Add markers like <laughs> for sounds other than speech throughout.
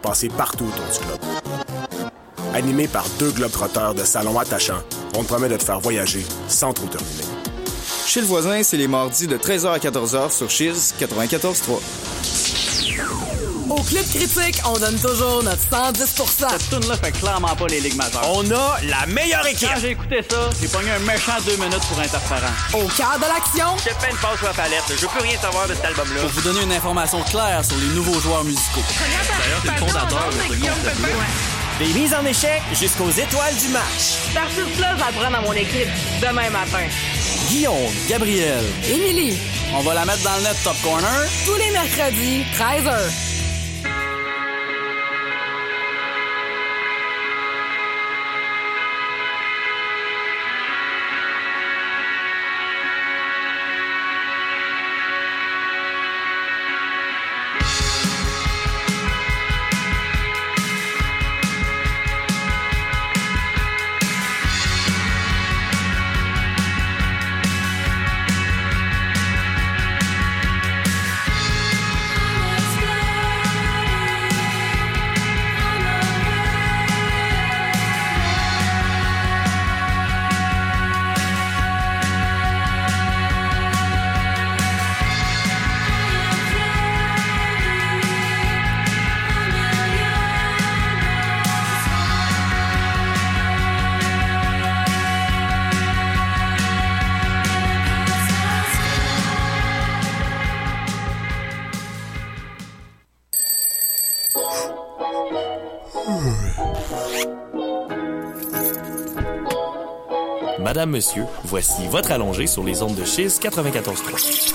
passer partout autour du globe. Animé par deux globetrotteurs de salon attachants, on te promet de te faire voyager sans trop te ruiner. Chez le voisin, c'est les mardis de 13h à 14h sur Cheers 94.3. Au Club Critique, on donne toujours notre 110% Cette tune là fait clairement pas les ligues majeures. On a la meilleure équipe. Quand j'ai écouté ça, j'ai pogné un méchant deux minutes pour interférent. Au cœur de l'action, Je fais une passe sur la palette. Je veux plus rien savoir de cet album-là. Pour vous donner une information claire sur les nouveaux joueurs musicaux. D'ailleurs, c'est le fondateur de ce. Des mises en échec jusqu'aux étoiles du match. Cet artiste-là, je vais le prendre dans mon équipe demain matin. Guillaume, Gabriel, Émilie, on va la mettre dans le net Top Corner. tous les mercredis, 13h. Madame, monsieur, voici votre allongé sur les ondes de Chiz 94.3.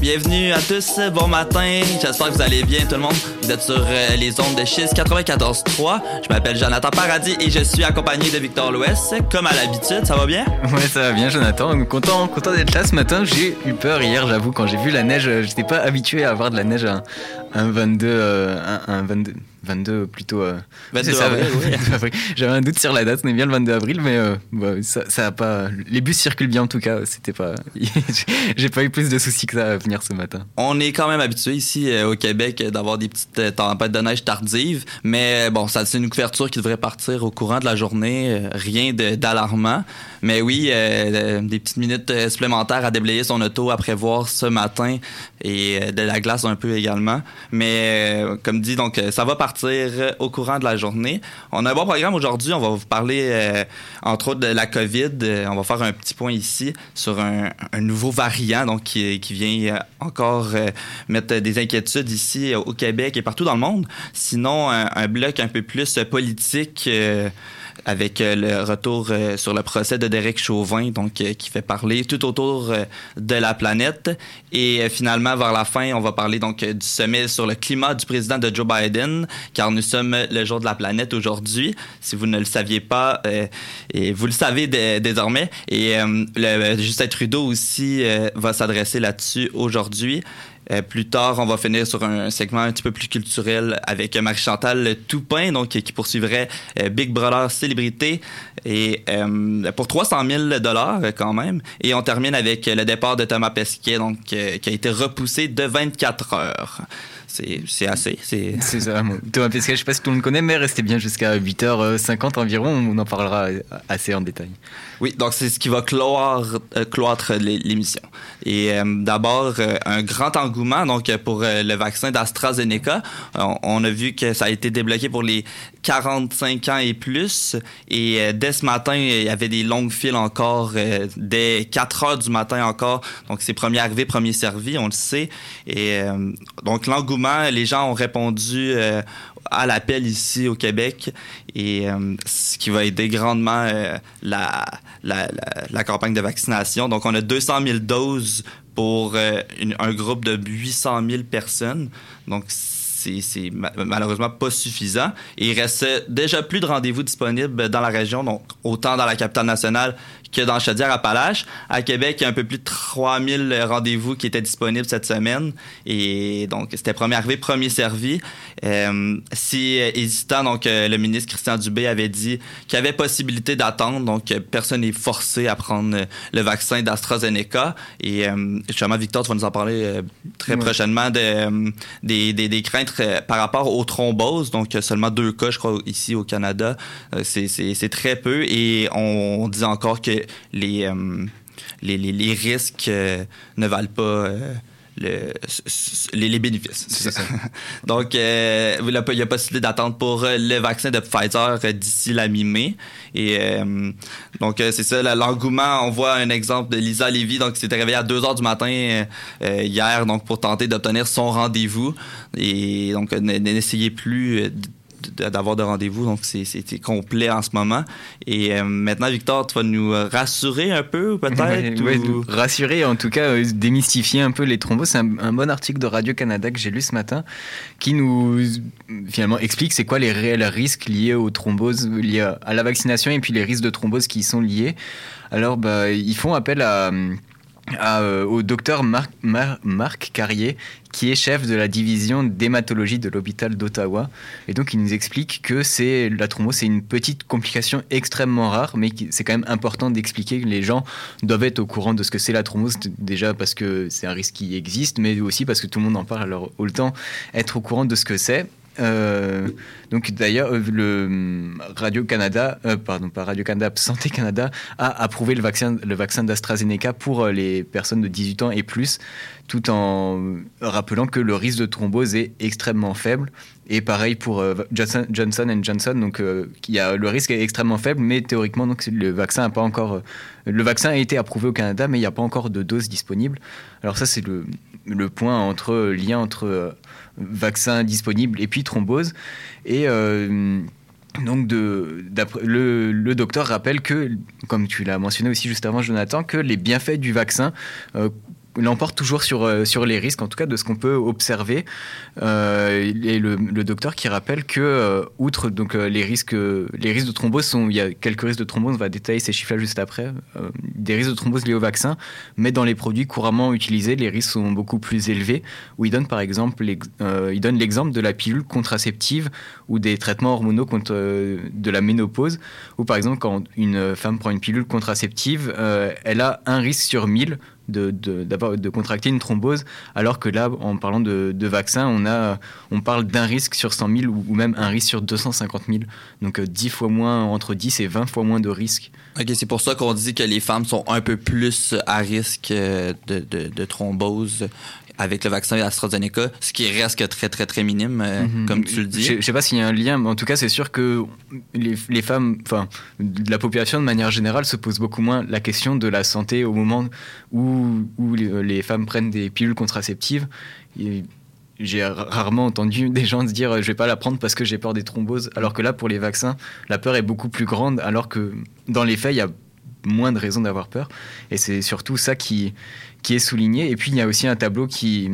Bienvenue à tous, bon matin, j'espère que vous allez bien tout le monde. Vous êtes sur euh, les ondes de Chiz 94.3. Je m'appelle Jonathan Paradis et je suis accompagné de Victor Louest, comme à l'habitude, ça va bien? <laughs> Ouais, ça va bien, Jonathan. Content, content d'être là ce matin. J'ai eu peur hier, j'avoue, quand j'ai vu la neige. euh, J'étais pas habitué à avoir de la neige un, un 22, euh, un, un 22, 22 plutôt. euh, 22 c'est ça, avril, <laughs> oui. 22 avril. J'avais un doute sur la date, on est bien le 22 avril, mais euh, bah, ça, ça a pas. Les bus circulent bien en tout cas. C'était pas. <laughs> j'ai pas eu plus de soucis que ça à venir ce matin. On est quand même habitué ici euh, au Québec d'avoir des petites tempêtes de neige tardives, mais bon, ça c'est une couverture qui devrait partir au courant de la journée, rien d'alarmant. Mais oui, des petites minutes supplémentaires à déblayer son auto à prévoir ce matin et de la glace un peu également. Mais comme dit, donc ça va partir euh, au courant de la journée. On a un bon programme aujourd'hui. On va vous parler euh, entre autres de la COVID. Euh, on va faire un petit point ici sur un, nouveau variant qui, vient encore mettre des inquiétudes ici au Québec et partout dans le monde. Sinon, un, bloc un peu plus politique. Avec euh, le retour euh, sur le procès de Derek Chauvin, donc euh, qui fait parler tout autour de la planète. Et finalement, vers la fin, on va parler donc du sommet sur le climat du président de Joe Biden, car nous sommes le jour de la planète aujourd'hui. Si vous ne le saviez pas, et vous le savez dé- désormais. Et le, Justin Trudeau aussi va s'adresser là-dessus aujourd'hui. Euh, plus tard, on va finir sur un segment un petit peu plus culturel avec Marie-Chantal Toupin, donc qui poursuivrait euh, Big Brother Célébrité et euh, pour 300 000 dollars quand même. Et on termine avec le départ de Thomas Pesquet, donc euh, qui a été repoussé de 24 heures. C'est assez. C'est ça. Thomas Pesquet, je sais pas si tout le monde connaît, mais restez bien jusqu'à 8h50 environ. On en parlera assez en détail. Oui, donc c'est ce qui va cloire, euh, cloître l'é- l'émission. Et euh, d'abord, euh, un grand engouement donc euh, pour euh, le vaccin d'AstraZeneca. On, on a vu que ça a été débloqué pour les 45 ans et plus. Et euh, dès ce matin, il y avait des longues files encore, euh, dès 4 heures du matin encore. Donc c'est premier arrivé, premier servi, on le sait. Et euh, donc l'engouement, les gens ont répondu à l'appel ici au Québec et ce qui va aider grandement la, la, la, campagne de vaccination. Donc, on a 200 000 doses pour un groupe de 800 000 personnes. Donc, c'est c'est ma- malheureusement pas suffisant. Il reste déjà plus de rendez-vous disponibles dans la région, donc autant dans la capitale nationale que dans Chaudière-Appalaches. À Québec, il y a un peu plus de 3000 rendez-vous qui étaient disponibles cette semaine. Et donc, c'était premier arrivé, premier servi. Euh, si euh, hésitant, donc, euh, le ministre Christian Dubé avait dit qu'il y avait possibilité d'attendre. Donc, personne n'est forcé à prendre le vaccin d'AstraZeneca. Et justement, Victor, tu vas nous en parler très Ouais. prochainement de, des, des, des craintes par rapport aux thromboses. Donc, seulement deux cas, je crois, ici au Canada. C'est- très peu. Et on dit encore que les, euh, les, les, les risques euh, ne valent pas euh, le, les, les bénéfices. C'est ça. <laughs> Donc, euh, il y a possibilité d'attendre pour le vaccin de Pfizer d'ici la mi-mai. Et euh, donc, c'est ça, l'engouement. On voit un exemple de Lisa Lévy, donc, qui s'était réveillée à 2 heures du matin euh, hier, donc, pour tenter d'obtenir son rendez-vous. Et donc, n'essayez plus d'avoir de rendez-vous, donc c'est complet en ce moment. Et euh, maintenant, Victor, tu vas nous rassurer un peu, peut-être? Ouais, ou- rassurer, en tout cas, euh, démystifier un peu les thromboses. C'est un, un bon article de Radio-Canada que j'ai lu ce matin qui nous, finalement, explique c'est quoi les réels risques liés aux thromboses, liés à- à la vaccination et puis les risques de thrombose qui y sont liés. Alors, bah, ils font appel à, euh, au docteur Marc, Mar- Marc Carrier, qui est chef de la division d'hématologie de l'hôpital d'Ottawa. Et donc, il nous explique que c'est la thrombose, c'est une petite complication extrêmement rare, mais c'est quand même important d'expliquer que les gens doivent être au courant de ce que c'est la thrombose, déjà parce que c'est un risque qui existe, mais aussi parce que tout le monde en parle, alors autant être au courant de ce que c'est. Euh, donc d'ailleurs, euh, le Radio Canada, euh, pardon, pas Radio Canada, <laughs> Santé Canada a approuvé le vaccin, le vaccin d'AstraZeneca pour euh, les personnes de 18 ans et plus, tout en rappelant que le risque de thrombose est extrêmement faible. Et pareil pour Johnson, Johnson Johnson, donc y a, le risque est extrêmement faible, mais théoriquement donc le vaccin a pas encore, le vaccin a été approuvé au Canada, mais il n'y a pas encore de dose disponible. Alors ça c'est le, le point entre lien entre euh, vaccin disponible et puis thrombose. Et euh, donc, le, le docteur rappelle que, comme tu l'as mentionné aussi juste avant, Jonathan, que les bienfaits du vaccin l'emportent toujours sur, euh, sur les risques, en tout cas de ce qu'on peut observer. Euh, et le, docteur qui rappelle que, euh, outre donc, les, risques, les risques de thrombose, sont, il y a quelques risques de thrombose, on va détailler ces chiffres-là juste après, des risques de thrombose liés au vaccin, mais dans les produits couramment utilisés, les risques sont beaucoup plus élevés, où il donne par exemple il donne l'exemple de la pilule contraceptive ou des traitements hormonaux contre de la ménopause, où par exemple quand une femme prend une pilule contraceptive, elle a un risque sur 1000 de, de, contracter une thrombose, alors que là, en parlant de, vaccin, on, a, on parle d'un risque sur 100 000 ou, même un risque sur 250 000. Donc euh, 10 fois moins, entre 10 et 20 fois moins de risques. OK, c'est pour ça qu'on dit que les femmes sont un peu plus à risque euh, de, de thrombose avec le vaccin AstraZeneca, ce qui reste que très, très, très minime, euh, Mhm. comme tu le dis. Je je sais pas s'il y a un lien, mais en tout cas, c'est sûr que les, les femmes, enfin, de la population de manière générale se pose beaucoup moins la question de la santé au moment où, où les, les femmes prennent des pilules contraceptives. J'ai ra- rarement entendu des gens se dire je vais pas la prendre parce que j'ai peur des thromboses, alors que là, pour les vaccins, la peur est beaucoup plus grande, alors que dans les faits, il y a moins de raisons d'avoir peur. Et c'est surtout ça qui, qui est souligné. Et puis, il y a aussi un tableau qui,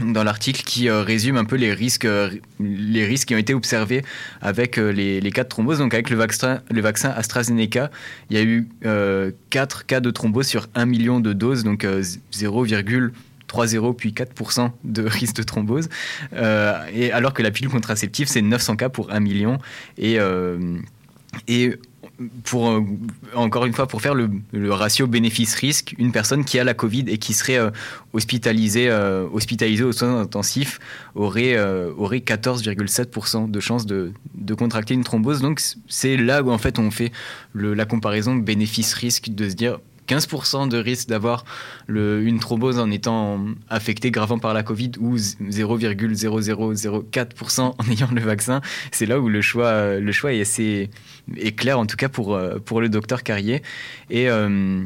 dans l'article qui euh, résume un peu les risques, euh, les risques qui ont été observés avec euh, les, les cas de thrombose. Donc avec le vaccin, le vaccin AstraZeneca, il y a eu euh, 4 cas de thrombose sur 1 million de doses, donc euh, 0,30 puis 4% de <laughs> risque de thrombose. Et alors que la pilule contraceptive, c'est 900 cas pour 1 million. Et, et pour, euh, encore une fois, pour faire le, ratio bénéfice-risque, une personne qui a la Covid et qui serait euh, hospitalisée, euh, hospitalisée aux soins intensifs aurait, euh, aurait 14,7% de chance de, de contracter une thrombose. Donc c'est là où en fait on fait la comparaison bénéfice-risque de se dire 15% de risque d'avoir une thrombose en étant affecté gravement par la Covid ou 0,0004% en ayant le vaccin. C'est là où le choix, le choix est assez est clair, en tout cas pour, euh, pour le docteur Carrier. Et, euh,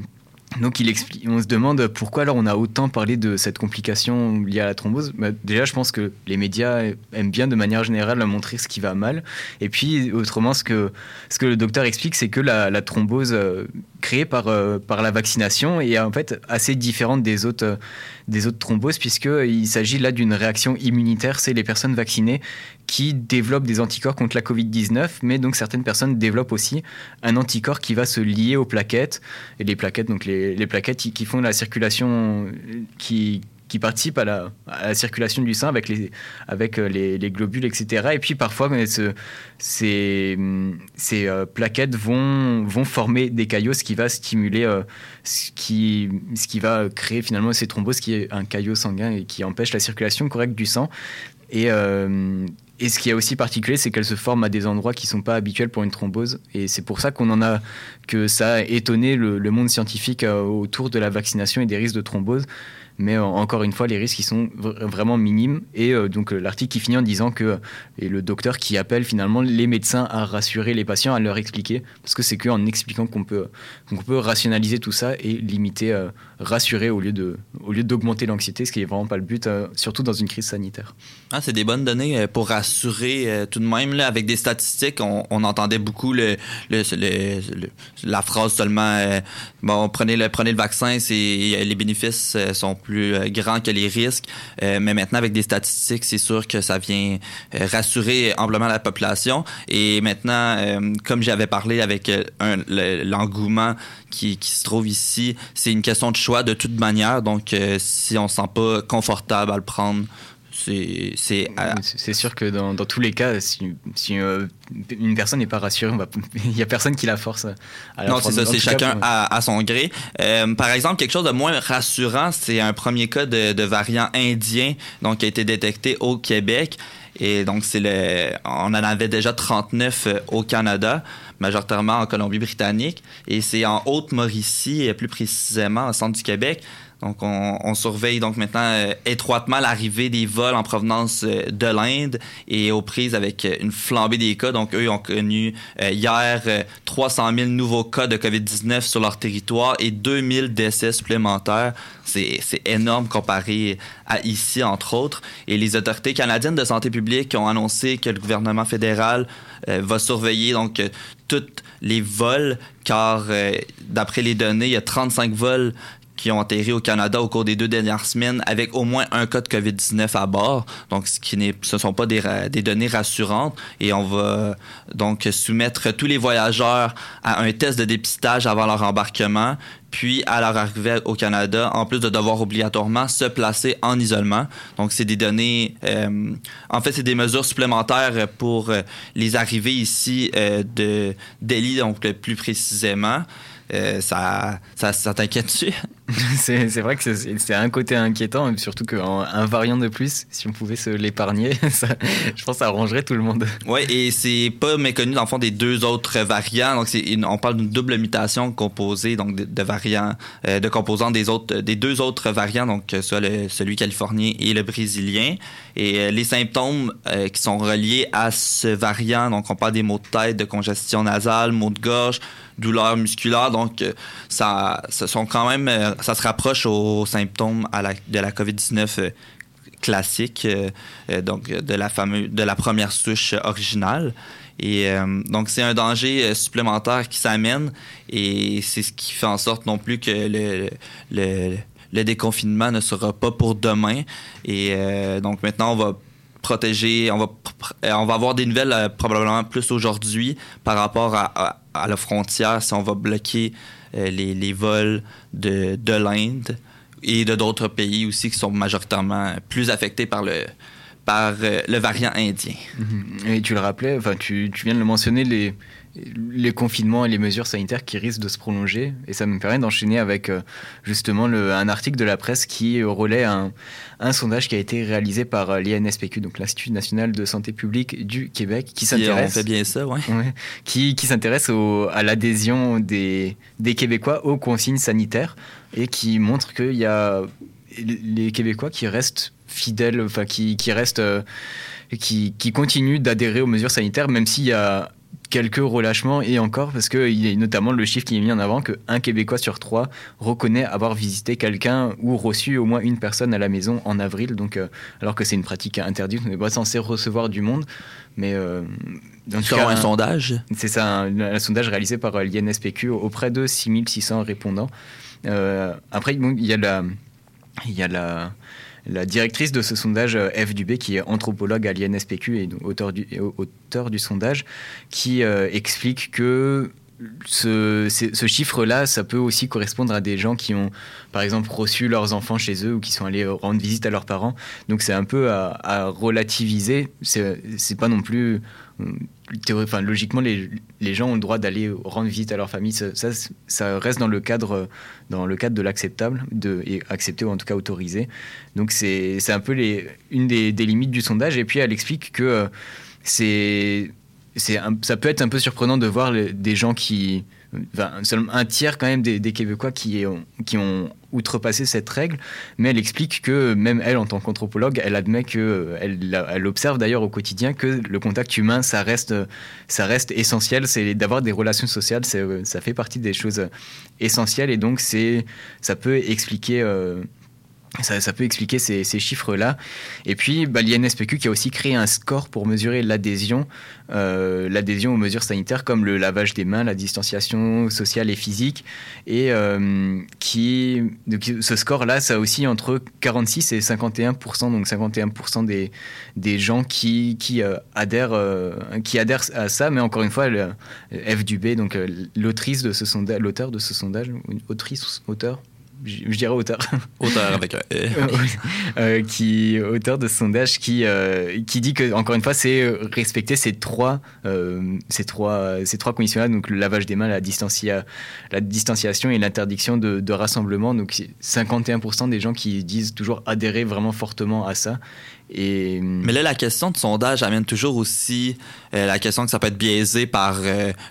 donc il explique, on se demande pourquoi alors on a autant parlé de cette complication liée à la thrombose. Bah, déjà, je pense que les médias aiment bien de manière générale montrer ce qui va mal. Et puis autrement, ce que, ce que le docteur explique, c'est que la, thrombose euh, créée par, par la vaccination est en fait assez différente des autres, des autres thromboses, puisqu'il s'agit là d'une réaction immunitaire. C'est les personnes vaccinées qui développent des anticorps contre la Covid-19, mais donc certaines personnes développent aussi un anticorps qui va se lier aux plaquettes. Et les plaquettes, donc les plaquettes qui, font la circulation, qui, qui participent à la, circulation du sein avec les, avec euh, les, les globules, etc. Et puis parfois, ce, ces, ces euh, plaquettes vont, vont former des caillots, ce qui va stimuler, euh, ce, qui, ce qui va créer finalement ces thromboses, qui est un caillot sanguin et qui empêche la circulation correcte du sang. Et, et ce qui est aussi particulier, c'est qu'elle se forme à des endroits qui ne sont pas habituels pour une thrombose. Et c'est pour ça qu'on en a, que ça a étonné le, monde scientifique euh, autour de la vaccination et des risques de thrombose. Mais euh, encore une fois, les risques ils sont vraiment minimes. Et euh, donc l'article qui finit en disant que et le docteur qui appelle finalement les médecins à rassurer les patients, à leur expliquer, parce que c'est qu'en expliquant qu'on peut qu'on peut rationaliser tout ça et limiter, rassurer au lieu de au lieu d'augmenter l'anxiété, ce qui est vraiment pas le but, surtout dans une crise sanitaire. Ah, c'est des bonnes données pour rassurer tout de même là, avec des statistiques. On, on entendait beaucoup le, la phrase seulement bon prenez le prenez le vaccin, c'est les bénéfices sont plus plus euh, grand que les risques. Euh, mais maintenant, avec des statistiques, c'est sûr que ça vient euh, rassurer amplement la population. Et maintenant, comme j'avais parlé avec l'engouement qui, qui, se trouve ici, c'est une question de choix de toute manière. Donc, si on ne se sent pas confortable à le prendre, c'est c'est sûr que dans, dans, tous les cas, si, si euh, une personne n'est pas rassurée, <laughs> il n'y a personne qui la force à la Non, c'est ça, c'est chacun à, à, son gré. Euh, par exemple, quelque chose de moins rassurant, c'est un premier cas de, de, variant indien donc, qui a été détecté au Québec. Et donc, on en avait déjà 39 euh, au Canada, majoritairement en Colombie-Britannique. Et c'est en Haute-Mauricie, plus précisément au centre du Québec. Donc, on, surveille donc maintenant euh, étroitement l'arrivée des vols en provenance euh, de l'Inde et aux prises avec euh, une flambée des cas. Donc, eux ont connu hier 300 000 nouveaux cas de COVID-19 sur leur territoire et 2000 décès supplémentaires. C'est énorme comparé à ici, entre autres. Et les autorités canadiennes de santé publique ont annoncé que le gouvernement fédéral va surveiller donc tous les vols, car d'après les données, il y a 35 vols qui ont atterri au Canada au cours des deux dernières semaines avec au moins un cas de COVID-19 à bord. Donc, ce qui n'est, ce sont pas des, des, données rassurantes. Et on va donc soumettre tous les voyageurs à un test de dépistage avant leur embarquement, puis à leur arrivée au Canada, en plus de devoir obligatoirement se placer en isolement. Donc, c'est des données, euh, en fait, c'est des mesures supplémentaires pour euh, les arrivées ici euh, de Delhi, donc plus précisément. Euh, ça, ça, ça t'inquiète-tu? <laughs> c'est vrai que c'est un côté inquiétant, surtout qu'un variant de plus, si on pouvait se l'épargner, <laughs> je pense que ça arrangerait tout le monde. Oui, et c'est pas méconnu dans le fond des deux autres variants. Donc, on parle d'une double mutation composée donc de, variants, euh, de composants des autres, des deux autres variants, donc soit celui californien et le brésilien. Et euh, les symptômes qui sont reliés à ce variant, donc on parle des maux de tête, de congestion nasale, maux de gorge, douleurs musculaires. Donc, euh, ça, sont quand même, euh, ça se rapproche aux symptômes de la COVID-19 euh, classique, donc de la fameuse, de la première souche originale. Et donc, c'est un danger supplémentaire qui s'amène et c'est ce qui fait en sorte non plus que le déconfinement ne sera pas pour demain. Et donc, maintenant, on va protéger, on va, on va avoir des nouvelles probablement plus aujourd'hui par rapport à, à la frontière si on va bloquer euh, les, les, vols de, de l'Inde et de d'autres pays aussi qui sont majoritairement plus affectés par le, par euh, le variant indien. Mm-hmm. Et tu le rappelais, enfin tu, tu viens de le mentionner, les, les confinements et les mesures sanitaires qui risquent de se prolonger. Et ça me permet d'enchaîner avec euh, justement le, un article de la presse qui relaie un, un sondage qui a été réalisé par euh, l'INSPQ, donc l'Institut national de santé publique du Québec, qui s'intéresse. fait bien ça, ouais. qui, qui s'intéresse à l'adhésion des, des Québécois aux consignes sanitaires et qui montre qu'il y a les Québécois qui restent fidèles, enfin qui, qui restent, euh, qui, qui continuent d'adhérer aux mesures sanitaires, même s'il y a quelques relâchements et encore parce que il y a notamment le chiffre qui est mis en avant que un Québécois sur trois reconnaît avoir visité quelqu'un ou reçu au moins une personne à la maison en avril. Donc, euh, alors que c'est une pratique interdite, on n'est pas censé recevoir du monde. Mais euh, dans un, sondage C'est ça, un, un, sondage réalisé par euh, l'INSPQ auprès de 6600 répondants. Euh, après, il y a la, il y a la, la directrice de ce sondage, euh, F. Dubé, qui est anthropologue à l'INSPQ et auteur du, auteur du sondage, qui euh, explique que ce, ce chiffre-là, ça peut aussi correspondre à des gens qui ont, par exemple, reçu leurs enfants chez eux ou qui sont allés rendre visite à leurs parents. Donc c'est un peu à, à relativiser. C'est pas non plus logiquement, les, gens ont le droit d'aller rendre visite à leur famille. Ça, reste dans le cadre, dans le cadre de l'acceptable, et accepté ou en tout cas autorisé. Donc c'est un peu une des, limites du sondage. Et puis elle explique que euh, ça peut être un peu surprenant de voir des gens qui seulement un tiers quand même des, Québécois qui ont, qui ont outrepassé cette règle, mais elle explique que même elle, en tant qu'anthropologue, elle admet que elle, elle observe d'ailleurs au quotidien que le contact humain, ça reste, ça reste essentiel, c'est d'avoir des relations sociales, ça fait partie des choses essentielles et donc c'est, ça peut expliquer. Euh, ça, peut expliquer ces, chiffres-là. Et puis, bah, l'INSPQ qui a aussi créé un score pour mesurer l'adhésion, euh, l'adhésion aux mesures sanitaires comme le lavage des mains, la distanciation sociale et physique. Et euh, qui, ce score-là, ça aussi entre 46 et 51 donc 51 des, des gens qui, qui, euh, adhèrent, qui adhèrent à ça. Mais encore une fois, F. Dubé, donc l'autrice de ce sondage, l'auteur de ce sondage, autrice, auteur, je, dirais auteur. <laughs> Auteur avec un e. euh, qui auteur de ce sondage qui euh, qui dit que encore une fois c'est respecter ces trois euh, ces trois ces trois conditions là donc le lavage des mains, la distancia, la distanciation et l'interdiction de, de, rassemblement donc 51% des gens qui disent toujours adhérer vraiment fortement à ça. Et... Mais là, la question de sondage amène toujours aussi la question que ça peut être biaisé par...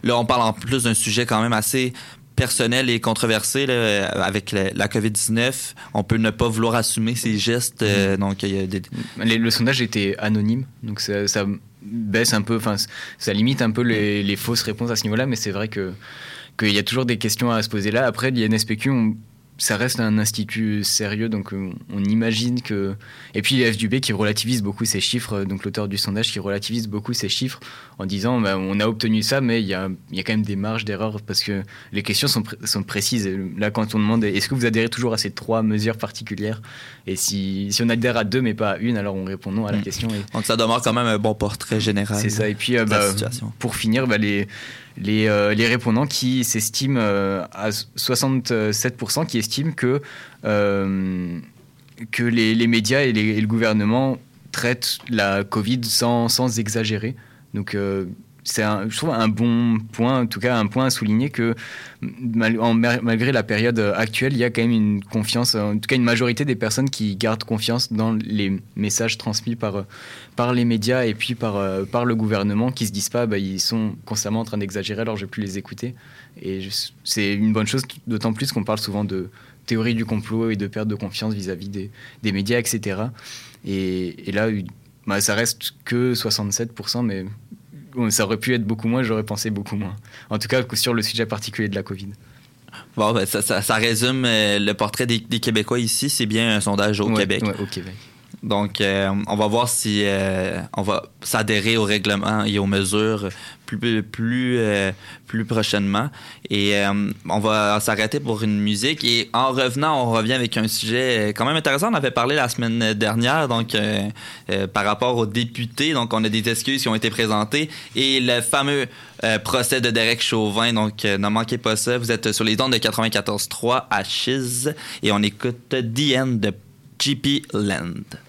là, on parle en plus d'un sujet quand même assez personnel et controversé là, avec la, la COVID-19. On peut ne pas vouloir assumer ces gestes. Euh, mm. donc, il y a des... le sondage était anonyme, donc ça, ça baisse un peu, enfin, ça limite un peu les, les fausses réponses à ce niveau-là, mais c'est vrai que qu'il y a toujours des questions à se poser là. Après, l'INSPQ, on ça reste un institut sérieux, donc euh, on imagine que. Et puis les FDB qui relativise beaucoup ces chiffres, euh, donc l'auteur du sondage qui relativise beaucoup ces chiffres en disant bah, on a obtenu ça, mais il y a, y a, quand même des marges d'erreur parce que les questions sont, sont précises. Là, quand on demande est-ce que vous adhérez toujours à ces trois mesures particulières? Et si, si, on adhère à deux mais pas à une, alors on répond non à la mm. question. Donc ça demeure quand même un bon portrait général. C'est ça. Et puis euh, bah, pour finir, bah, les les, euh, les répondants qui s'estiment euh, à 67% qui estiment que, euh, que les, médias et, et, le gouvernement traitent la Covid sans, sans exagérer. Donc c'est je trouve un bon point, en tout cas un point à souligner que malgré la période actuelle, il y a quand même une confiance, en tout cas une majorité des personnes qui gardent confiance dans les messages transmis par, par les médias et puis par, par le gouvernement, qui se disent pas, bah, ils sont constamment en train d'exagérer, alors je vais plus les écouter. Et c'est une bonne chose, d'autant plus qu'on parle souvent de théorie du complot et de perte de confiance vis-à-vis des, des, médias, etc. Et, et là, bah, ça reste que 67%, mais ça aurait pu être beaucoup moins, j'aurais pensé beaucoup moins. En tout cas, sur le sujet particulier de la Covid. Bon, ben, ça, ça, résume euh, le portrait des, Québécois ici. C'est bien un sondage au Québec. au Québec. Donc, euh, on va voir si euh, on va s'adhérer au règlement et aux mesures plus plus euh, plus prochainement. Et on va s'arrêter pour une musique. Et en revenant, on revient avec un sujet quand même intéressant. On avait parlé la semaine dernière, donc par rapport aux députés. Donc, on a des excuses qui ont été présentées et le fameux procès de Derek Chauvin. Donc, ne manquez pas ça. Vous êtes sur les ondes de 94.3 à Chiz et on écoute The End de GP Land.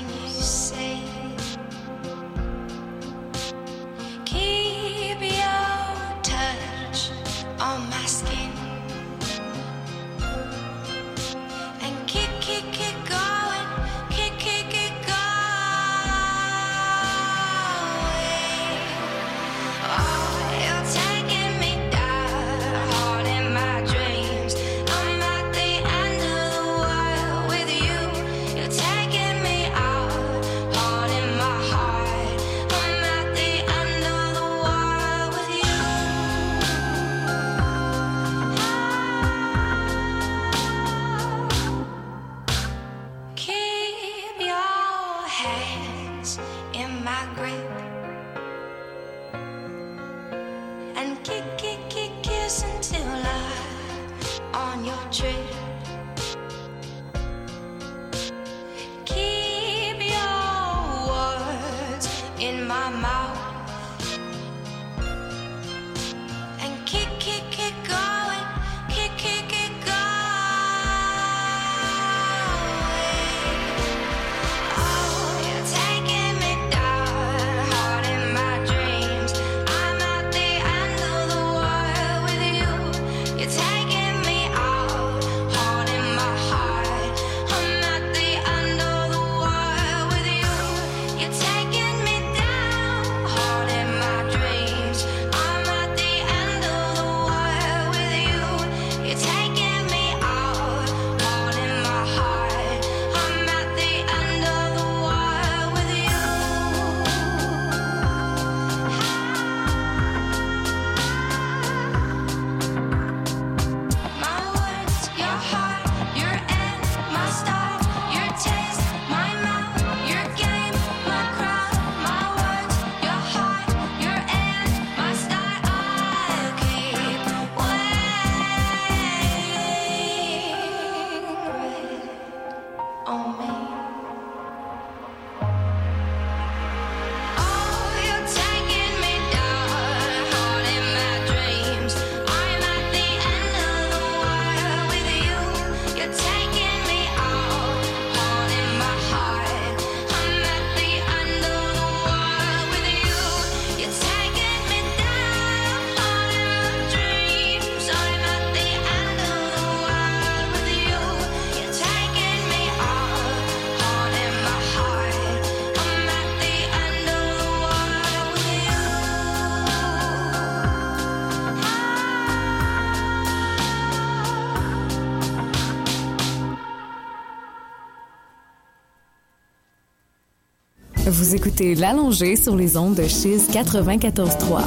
écoutez L'Allongé sur les ondes de Chiz 94.3.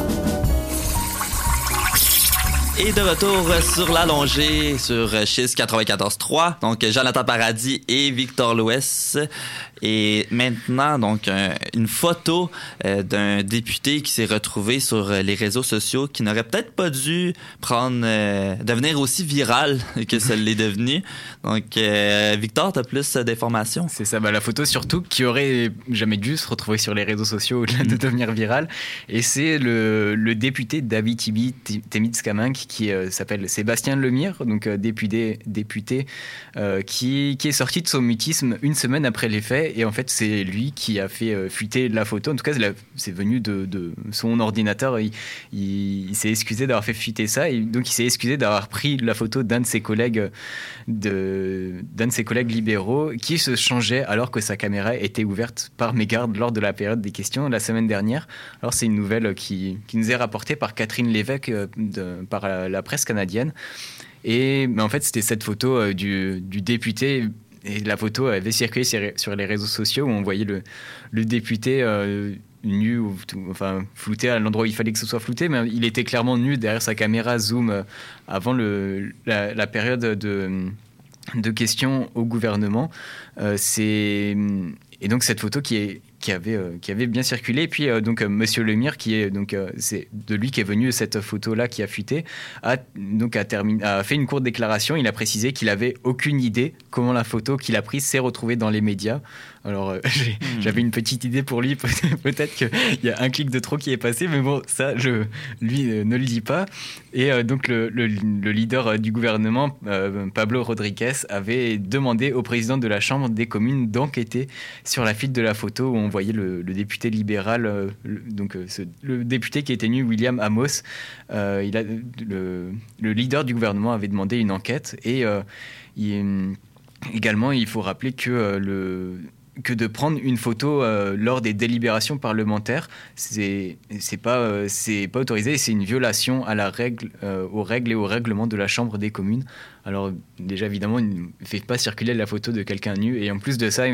Et de retour sur l'allongée sur Chiz 94.3. Donc, Jonathan Paradis et Victor Louest. Et maintenant, donc, une photo euh, d'un député qui s'est retrouvé sur les réseaux sociaux qui n'aurait peut-être pas dû prendre, euh, devenir aussi viral <laughs> que ça l'est devenu. Donc, euh, Victor, tu as plus d'informations? C'est ça, bah, la photo surtout qui aurait jamais dû se retrouver sur les réseaux sociaux au-delà <laughs> de devenir viral. Et c'est le, le, député David Tibi Temitskamink qui s'appelle Sébastien Lemire, donc député, député qui, qui est sorti de son mutisme une semaine après les faits et en fait, c'est lui qui a fait euh, fuiter la photo. En tout cas, c'est venu de, son ordinateur. Il, s'est excusé d'avoir fait fuiter ça. Et donc, il s'est excusé d'avoir pris la photo d'un de ses collègues, libéraux qui se changeait alors que sa caméra était ouverte par mégarde lors de la période des questions la semaine dernière. Alors, c'est une nouvelle qui, nous est rapportée par Catherine Lévesque euh, par la, presse canadienne. Et en fait, c'était cette photo euh, du député et la photo avait circulé sur les réseaux sociaux où on voyait le, député euh, nu, enfin flouté à l'endroit où il fallait que ce soit flouté, mais il était clairement nu derrière sa caméra zoom euh, avant la, période de, de questions au gouvernement. Euh, c'est et donc cette photo qui est qui avait, euh, qui avait bien circulé. Et puis, euh, donc, euh, Monsieur Lemire, qui est, donc, c'est de lui qui est venu cette photo-là qui a fuité, a, donc, a, a fait une courte déclaration. Il a précisé qu'il avait aucune idée comment la photo qu'il a prise s'est retrouvée dans les médias. Alors, euh, <laughs> hmm. j'avais une petite idée pour lui. <laughs> Peut-être qu'il y a un clic de trop qui est passé, mais bon, ça, je, lui euh, ne le dit pas. Et euh, donc, le, leader du gouvernement, Pablo Rodriguez, avait demandé au président de la Chambre des communes d'enquêter sur la fuite de la photo où on voyait le, député libéral, donc le député qui était nu, William Amos. il a, le, leader du gouvernement avait demandé une enquête et Également, il faut rappeler que le, que de prendre une photo euh, lors des délibérations parlementaires, c'est pas euh, pas autorisé, c'est une violation à la règle, euh, aux règles et aux règlements de la Chambre des communes. Alors déjà évidemment, il ne fait pas circuler la photo de quelqu'un nu, et en plus de ça,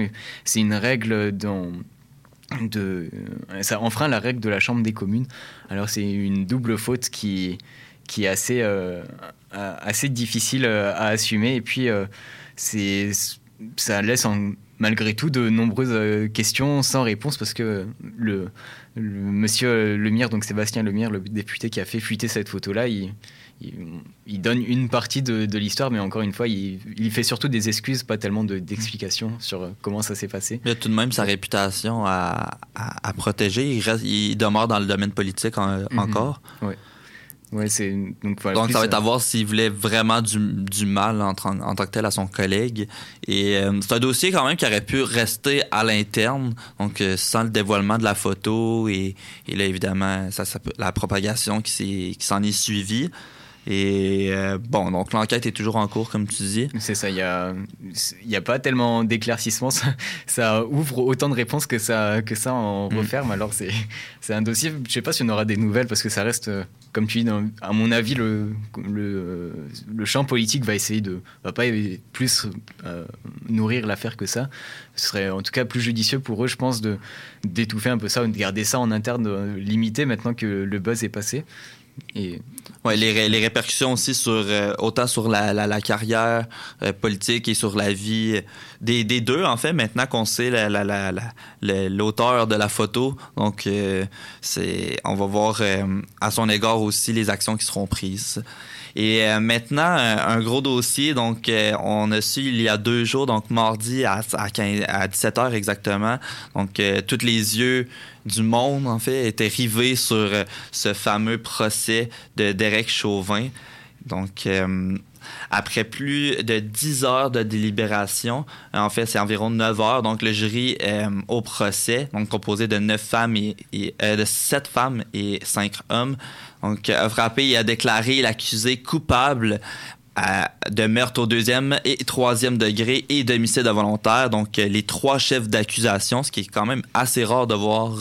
c'est une règle dans de ça enfreint la règle de la Chambre des communes. Alors c'est une double faute qui qui est assez assez difficile à assumer, et puis c'est ça laisse en malgré tout de nombreuses euh, questions sans réponse parce que le, monsieur Lemire, donc Sébastien Lemire, le député qui a fait fuiter cette photo-là, il, il, donne une partie de, l'histoire, mais encore une fois, il, fait surtout des excuses, pas tellement d'explications sur euh, comment ça s'est passé. Il a tout de même sa réputation à, protéger. Il, reste, il, demeure dans le domaine politique mhm. encore. Oui. Ouais, c'est donc, ça va être à voir s'il voulait vraiment du, du mal en, en, tant que tel à son collègue. Et euh, c'est un dossier quand même qui aurait pu rester à l'interne, donc euh, sans le dévoilement de la photo et, et là évidemment ça, ça, la propagation qui s'en est, est suivie. Et euh, bon, donc l'enquête est toujours en cours, comme tu dis. C'est ça, il n'y a, y a pas tellement d'éclaircissement. <laughs> Ça, ouvre autant de réponses que ça, que ça en mm. referme. Alors, c'est un dossier, je ne sais pas si on aura des nouvelles, parce que ça reste, comme tu dis, à mon avis, le, champ politique va essayer de. va pas plus euh, nourrir l'affaire que ça. Ce serait en tout cas plus judicieux pour eux, je pense, d'étouffer un peu ça, ou de garder ça en interne euh, limité maintenant que le buzz est passé. Ouais, les, les, répercussions aussi sur euh, autant sur la, la, carrière euh, politique et sur la vie des, des deux en fait maintenant qu'on sait l'auteur de la photo. Donc euh, c'est on va voir à son égard aussi les actions qui seront prises et euh, maintenant, un gros dossier, donc euh, on a su il y a deux jours, donc mardi à, à, 17h exactement, donc euh, tous les yeux du monde, en fait, étaient rivés sur ce fameux procès de Derek Chauvin. Donc, après plus de 10 heures de délibération, en fait, c'est environ 9 heures. Donc, le jury au procès, donc composé de 9 femmes et, de 7 femmes et 5 hommes, donc, a frappé et a déclaré l'accusé coupable de meurtre au deuxième et troisième degré et d'homicide volontaire. Donc, les trois chefs d'accusation, ce qui est quand même assez rare de voir,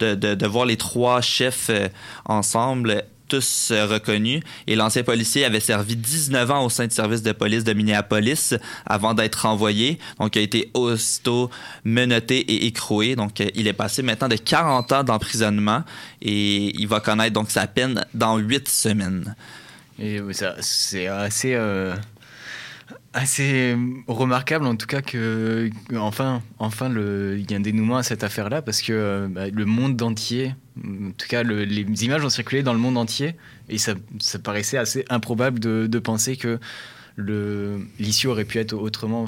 euh, de, voir les trois chefs euh, ensemble tous euh, reconnus. Et l'ancien policier avait servi 19 ans au sein du service de police de Minneapolis avant d'être renvoyé. Donc, il a été aussitôt menotté et écroué. Donc, euh, il est passé maintenant de 40 ans d'emprisonnement et il va connaître donc sa peine dans 8 semaines. Et ça, c'est assez. euh, assez remarquable en tout cas que enfin il y a un dénouement à cette affaire là parce que euh, bah, le monde entier en tout cas le- les images ont circulé dans le monde entier et ça, paraissait assez improbable de, penser que le l'issue aurait pu être autrement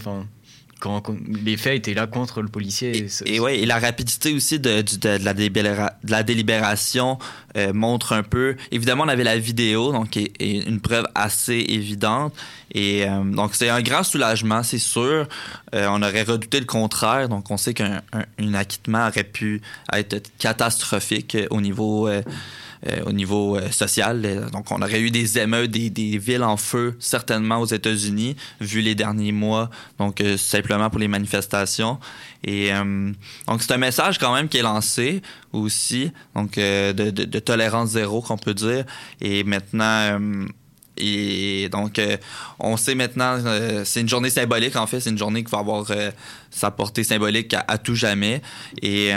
quand, quand les faits étaient là contre le policier et Et ouais, et la rapidité aussi de, du- de, de la, délibéra- de la délibération euh, montre un peu. Évidemment, on avait la vidéo, donc et, et une preuve assez évidente. Et euh, donc c'est un grand soulagement, c'est sûr. Euh, on aurait redouté le contraire, donc on sait qu'un un, un acquittement aurait pu être catastrophique au niveau. Euh, au niveau euh, social. Euh, Donc, on aurait eu des émeutes, des, villes en feu, certainement aux États-Unis, vu les derniers mois, donc simplement pour les manifestations. Et donc, c'est un message quand même qui est lancé aussi, donc de, tolérance zéro, qu'on peut dire. Et maintenant... et donc, on sait maintenant, c'est une journée symbolique, en fait. C'est une journée qui va avoir sa portée symbolique à, tout jamais. Et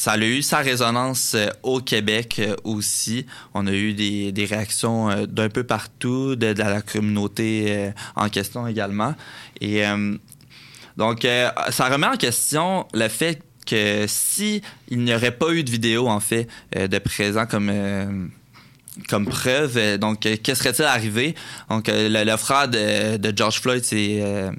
ça a eu sa résonance euh, au Québec euh, aussi. On a eu des, réactions euh, d'un peu partout, de, la communauté en question également. Et donc, ça remet en question le fait que si il n'y aurait pas eu de vidéo, en fait, de présent comme... comme preuve. Donc, qu'est-ce serait-il arrivé? Donc, le, frère de, George Floyd euh,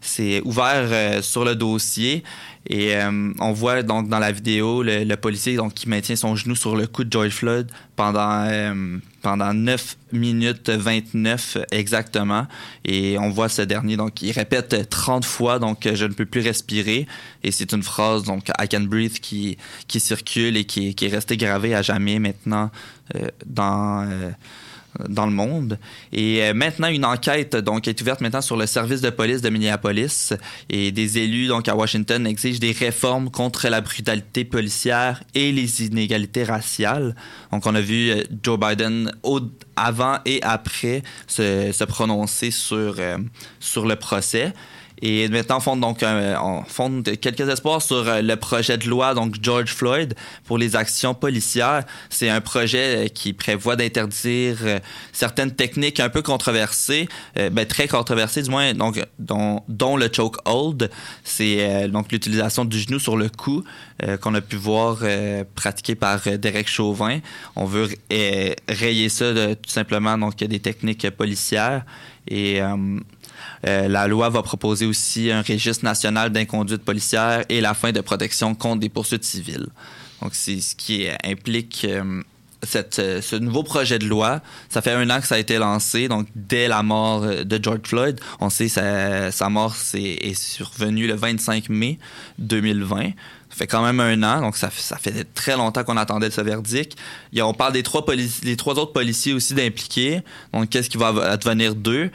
s'est ouvert euh, sur le dossier et euh, on voit donc dans la vidéo le, policier qui maintient son genou sur le cou de George Floyd pendant, euh, pendant 9 minutes 29 exactement. Et on voit ce dernier, donc il répète 30 fois, donc je ne peux plus respirer. Et c'est une phrase, donc I can breathe, qui, circule et qui, qui est restée gravée à jamais maintenant dans... dans le monde. Et euh, maintenant, une enquête donc est ouverte maintenant sur le service de police de Minneapolis et des élus donc à Washington exigent des réformes contre la brutalité policière et les inégalités raciales. Donc, on a vu euh, Joe Biden avant et après se, se prononcer sur euh, sur le procès. Et maintenant, on fonde donc un- on fonde quelques espoirs sur euh, le projet de loi donc George Floyd pour les actions policières. C'est un projet euh, qui prévoit d'interdire euh, certaines techniques un peu controversées, euh, ben, très controversées du moins, donc dont, dont le choke hold. C'est euh, donc l'utilisation du genou sur le cou euh, qu'on a pu voir pratiqué par Derek Chauvin. On veut rayer ça tout simplement donc des techniques policières et euh, la loi va proposer aussi un registre national d'inconduite policière et la fin de protection contre des poursuites civiles. Donc, c'est ce qui implique euh, euh, ce nouveau projet de loi. Ça fait un an que ça a été lancé, donc dès la mort de George Floyd. On sait sa, sa mort est survenue le 25 mai 2020. Ça fait quand même un an, donc ça, fait- très longtemps qu'on attendait ce verdict. On parle des trois, autres policiers aussi d'impliquer. Donc, qu'est-ce qui va advenir d'eux?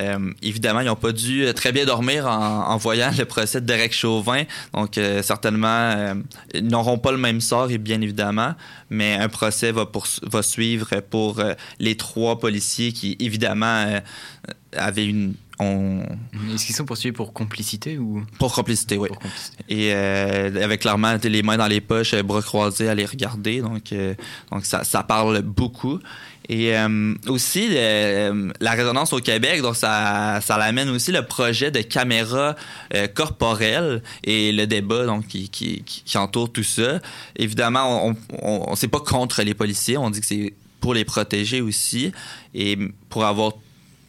Euh, évidemment, ils n'ont pas dû euh, très bien dormir en, en voyant le procès de Derek Chauvin. Donc, euh, certainement, euh, ils n'auront pas le même sort, et bien évidemment, mais un procès va, suivre pour les trois policiers qui, évidemment, avaient une... est-ce qu'ils sont poursuivis pour complicité ou? Pour complicité, oui. Et euh, avec clairement les mains dans les poches, bras croisés à les regarder. Donc, euh, donc ça, ça parle beaucoup. Et euh, aussi, euh, la résonance au Québec, donc ça, ça l'amène aussi le projet de caméra euh, corporelle et le débat donc, qui, entoure tout ça. Évidemment, on on, on, pas contre les policiers, on dit que c'est pour les protéger aussi et pour avoir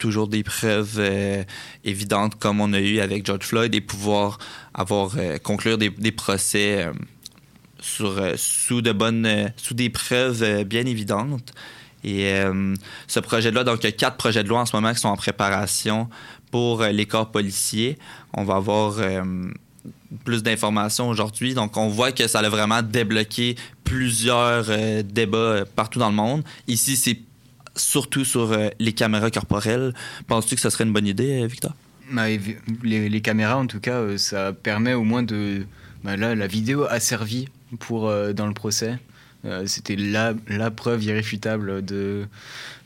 toujours des preuves euh, évidentes comme on a eu avec George Floyd et pouvoir avoir euh, conclure des, procès euh, sur, euh, sous de bonnes euh, sous des preuves euh, bien évidentes. Et euh, ce projet de loi, donc il y a quatre projets de loi en ce moment qui sont en préparation pour euh, les corps policiers. On va avoir euh, plus d'informations aujourd'hui. Donc, on voit que ça a vraiment débloqué plusieurs débats partout dans le monde. Ici, c'est surtout sur les caméras corporelles. Penses-tu que ce serait une bonne idée, Victor? Bah, les, caméras, en tout cas, ça permet au moins de. bah, là, la vidéo a servi pour, dans le procès. Euh, C'était la, la preuve irréfutable de.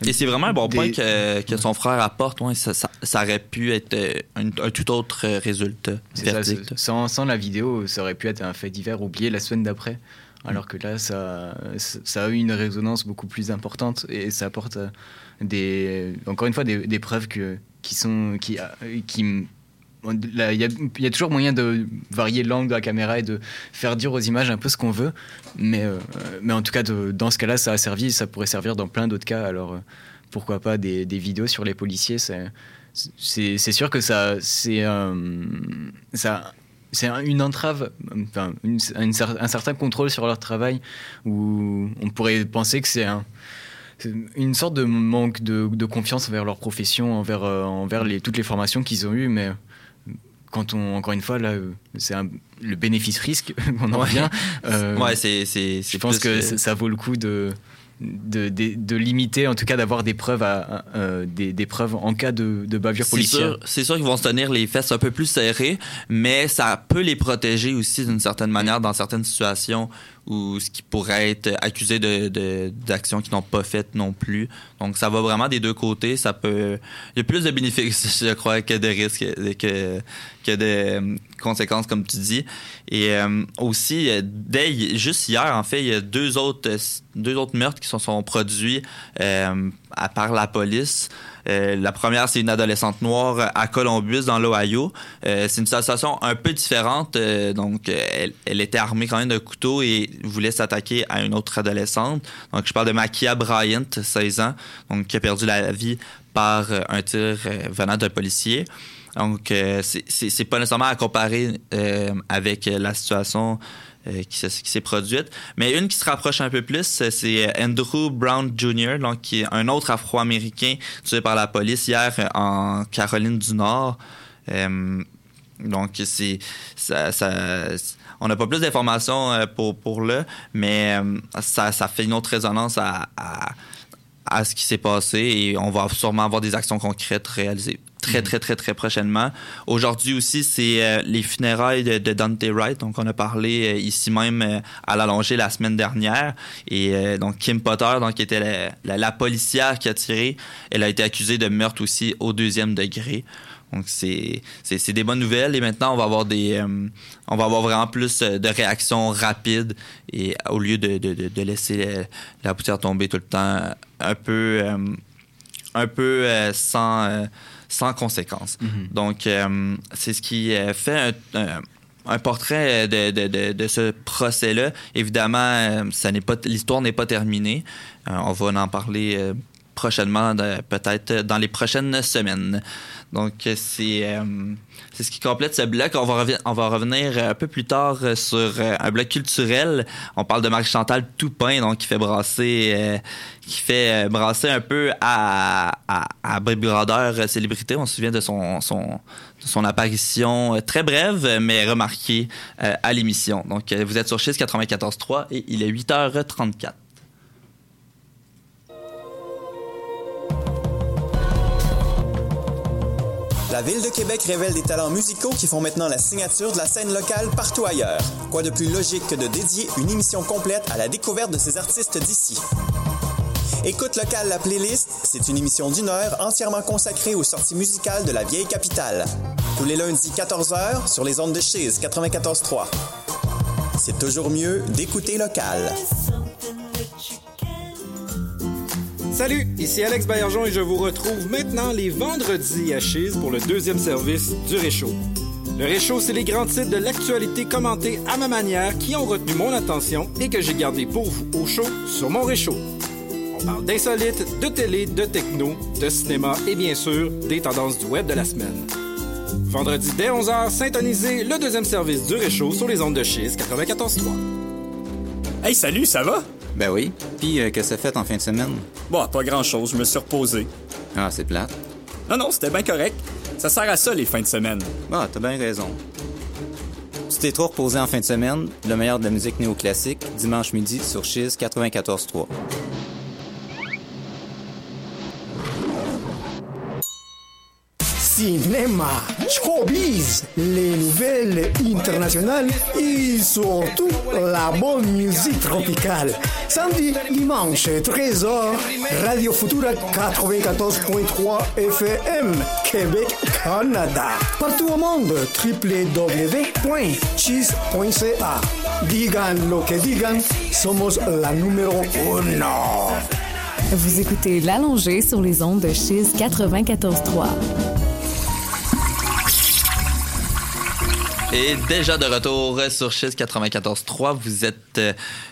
Et c'est vraiment un bon des- point que, que son frère apporte. ouais, ça, ça, ça aurait pu être euh, un, un tout autre euh, résultat. Ça, sans, sans la vidéo, ça aurait pu être un fait divers oublié la semaine d'après. Alors que là, ça, ça a eu une résonance beaucoup plus importante et ça apporte des, encore une fois des, des preuves que, qui sont. Qui, il y, a, toujours moyen de varier l'angle de la caméra et de faire dire aux images un peu ce qu'on veut. Mais, euh, mais en tout cas, dans ce cas-là, ça a servi. Ça pourrait servir dans plein d'autres cas. Alors euh, pourquoi pas des, vidéos sur les policiers c'est- sûr que ça c'est euh, ça c'est un- une entrave, un, cer- un certain contrôle sur leur travail, où on pourrait penser que c'est un, c'est une sorte de manque de, confiance envers leur profession, envers, envers toutes les formations qu'ils ont eues, mais quand on, encore une fois, là, euh, c'est un- le bénéfice-risque qu'on <laughs> en Ouais. revient. euh, Ouais, c'est. c'est- je pense que ça, vaut le coup de, de, de, de limiter, en tout cas d'avoir des preuves, à, à- euh, des, des preuves en cas de, de bavure C'est policière. sûr, c'est sûr qu'ils vont se tenir les fesses un peu plus serrées, mais ça peut les protéger aussi d'une certaine manière dans certaines situations où ce qui pourrait être accusé de, de- d'actions qu'ils n'ont pas faites non plus. Donc ça va vraiment des deux côtés. Ça peut, il y a plus de bénéfices, <laughs> je crois, que de risques, que, que de euh, conséquences, comme tu dis. Et euh, aussi, euh, dès juste hier, en fait, il y a deux autres, deux autres meurtres qui se sont produits euh, à part la police. Euh, la première, c'est une adolescente noire à Columbus, dans l'Ohio. Euh, c'est une situation un peu différente. euh, donc, elle, elle était armée quand même de couteau et voulait s'attaquer à une autre adolescente. Donc, je parle de Makia Bryant, 16 ans, donc qui a perdu la vie par un tir venant d'un policier. Donc, c'est- pas nécessairement à comparer avec la situation qui, s'est- qui s'est produite. Mais une qui se rapproche un peu plus, euh, c'est Andrew Brown Jr., donc, qui est un autre Afro-Américain tué par la police hier euh, en Caroline du Nord. Euh, donc, c'est ça, on n'a pas plus d'informations euh, pour, pour là, mais euh, ça, fait une autre résonance à, à ce qui s'est passé et on va sûrement avoir des actions concrètes réalisées très, très, très, très prochainement. Aujourd'hui aussi, c'est euh, les funérailles de, de Dante Wright. Donc, on a parlé euh, ici même euh, à l'allongée la semaine dernière. Et euh, donc, Kim Potter, donc, qui était la, la- la policière qui a tiré, elle a été accusée de meurtre aussi au deuxième degré. Donc, c'est c'est- c'est des bonnes nouvelles. Et maintenant, on va avoir des on va avoir vraiment plus de réactions rapides et au lieu de, de, laisser la, la poussière tomber tout le temps un peu un peu euh, sans sans conséquences. Donc, euh, c'est ce qui fait un, un- un portrait de, de- de- de ce procès-là. Évidemment, euh, ça n'est pas l'histoire n'est pas terminée. Euh, on va en parler prochainement, peut-être dans les prochaines semaines. Donc, euh, c'est euh, ce qui complète ce bloc. On va, on va revenir un peu plus tard euh, sur euh, un bloc culturel. On parle de Marie-Chantal Toupin, donc qui fait brasser, euh, qui fait euh, brasser un peu à, à, à euh, célébrité. On se souvient de son, son, son apparition euh, très brève, mais remarquée euh, à l'émission. Donc, euh, vous êtes sur Chiz 94.3 et il est 8h34. La Ville de Québec révèle des talents musicaux qui font maintenant la signature de la scène locale partout ailleurs. Quoi de plus logique que de dédier une émission complète à la découverte de ces artistes d'ici? Écoute local la playlist, c'est une émission d'une heure entièrement consacrée aux sorties musicales de la vieille capitale. Tous les lundis 14h sur les ondes de Chise 94.3. C'est toujours mieux d'écouter local. Salut, ici Alex Baillargeon et je vous retrouve maintenant les vendredis à Chise pour le deuxième service du Réchaud. Le Réchaud, c'est les grands titres de l'actualité commentés à ma manière qui ont retenu mon attention et que j'ai gardé pour vous au chaud sur mon Réchaud. On parle d'insolites, de télé, de techno, de cinéma et bien sûr des tendances du web de la semaine. Vendredi dès 11h, syntonisez le deuxième service du Réchaud sur les ondes de Chise 94.3. Hey, salut, ça va? Ben oui. Puis, euh, qu'est-ce que ça fait en fin de semaine? Bon, pas grand-chose, je me suis reposé. Ah, c'est plate. Non, non, c'était bien correct. Ça sert à ça, les fins de semaine. Ah, t'as bien raison. Tu t'es trop reposé en fin de semaine, le meilleur de la musique néoclassique, dimanche midi sur Chiz 94.3. cinéma, showbiz, les nouvelles internationales et surtout la bonne musique tropicale. Samedi, dimanche, 13h, Radio Futura 94.3 FM, Québec, Canada. Partout au monde, www.cheese.ca. Digan lo que digan, somos la numéro uno. Vous écoutez L'Allongé sur les ondes de Chiz 94.3. Et déjà de retour sur Chiz 94.3, vous êtes,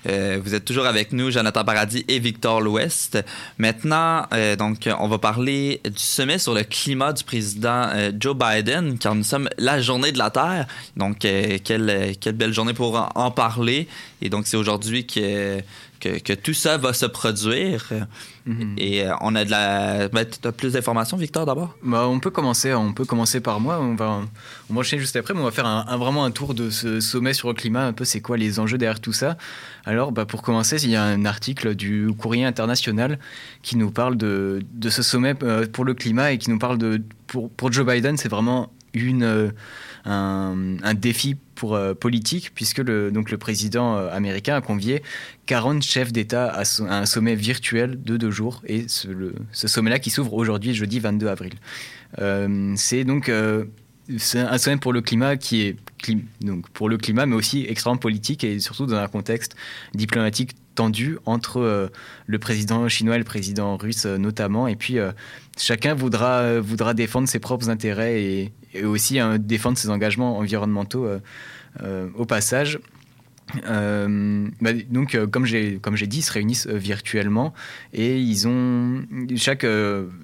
euh, vous êtes toujours avec nous, Jonathan Paradis et Victor L'Ouest. Maintenant, euh, donc, on va parler du sommet sur le climat du président euh, Joe Biden, car nous sommes la journée de la Terre. Donc, quelle, quelle belle journée pour en parler. Et donc, c'est aujourd'hui que que, tout ça va se produire. Mhm. Et euh, on a de la. Ben, tu as plus d'informations, Victor, d'abord? Bah, On peut commencer on peut commencer par moi. On va, on va enchaîner juste après, mais on va faire un, vraiment un tour de ce sommet sur le climat, un peu c'est quoi les enjeux derrière tout ça. Alors, bah, pour commencer, il y a un article du Courrier international qui nous parle de, de ce sommet euh, pour le climat et qui nous parle de. Pour, pour Joe Biden, c'est vraiment une. Euh, un, défi pour, euh, politique, puisque le, donc le président euh, américain a convié 40 chefs d'État à, un sommet virtuel de deux jours, et ce, sommet-là qui s'ouvre aujourd'hui, jeudi 22 avril. Euh, c'est donc c'est un sommet pour le climat qui est donc pour le climat, mais aussi extrêmement politique et surtout dans un contexte diplomatique tendu entre le président chinois et le président russe notamment. Et puis chacun voudra, voudra défendre ses propres intérêts et, aussi hein, défendre ses engagements environnementaux euh, euh, au passage. Euh, bah, donc, comme j'ai comme j'ai dit, ils se réunissent virtuellement et ils ont chaque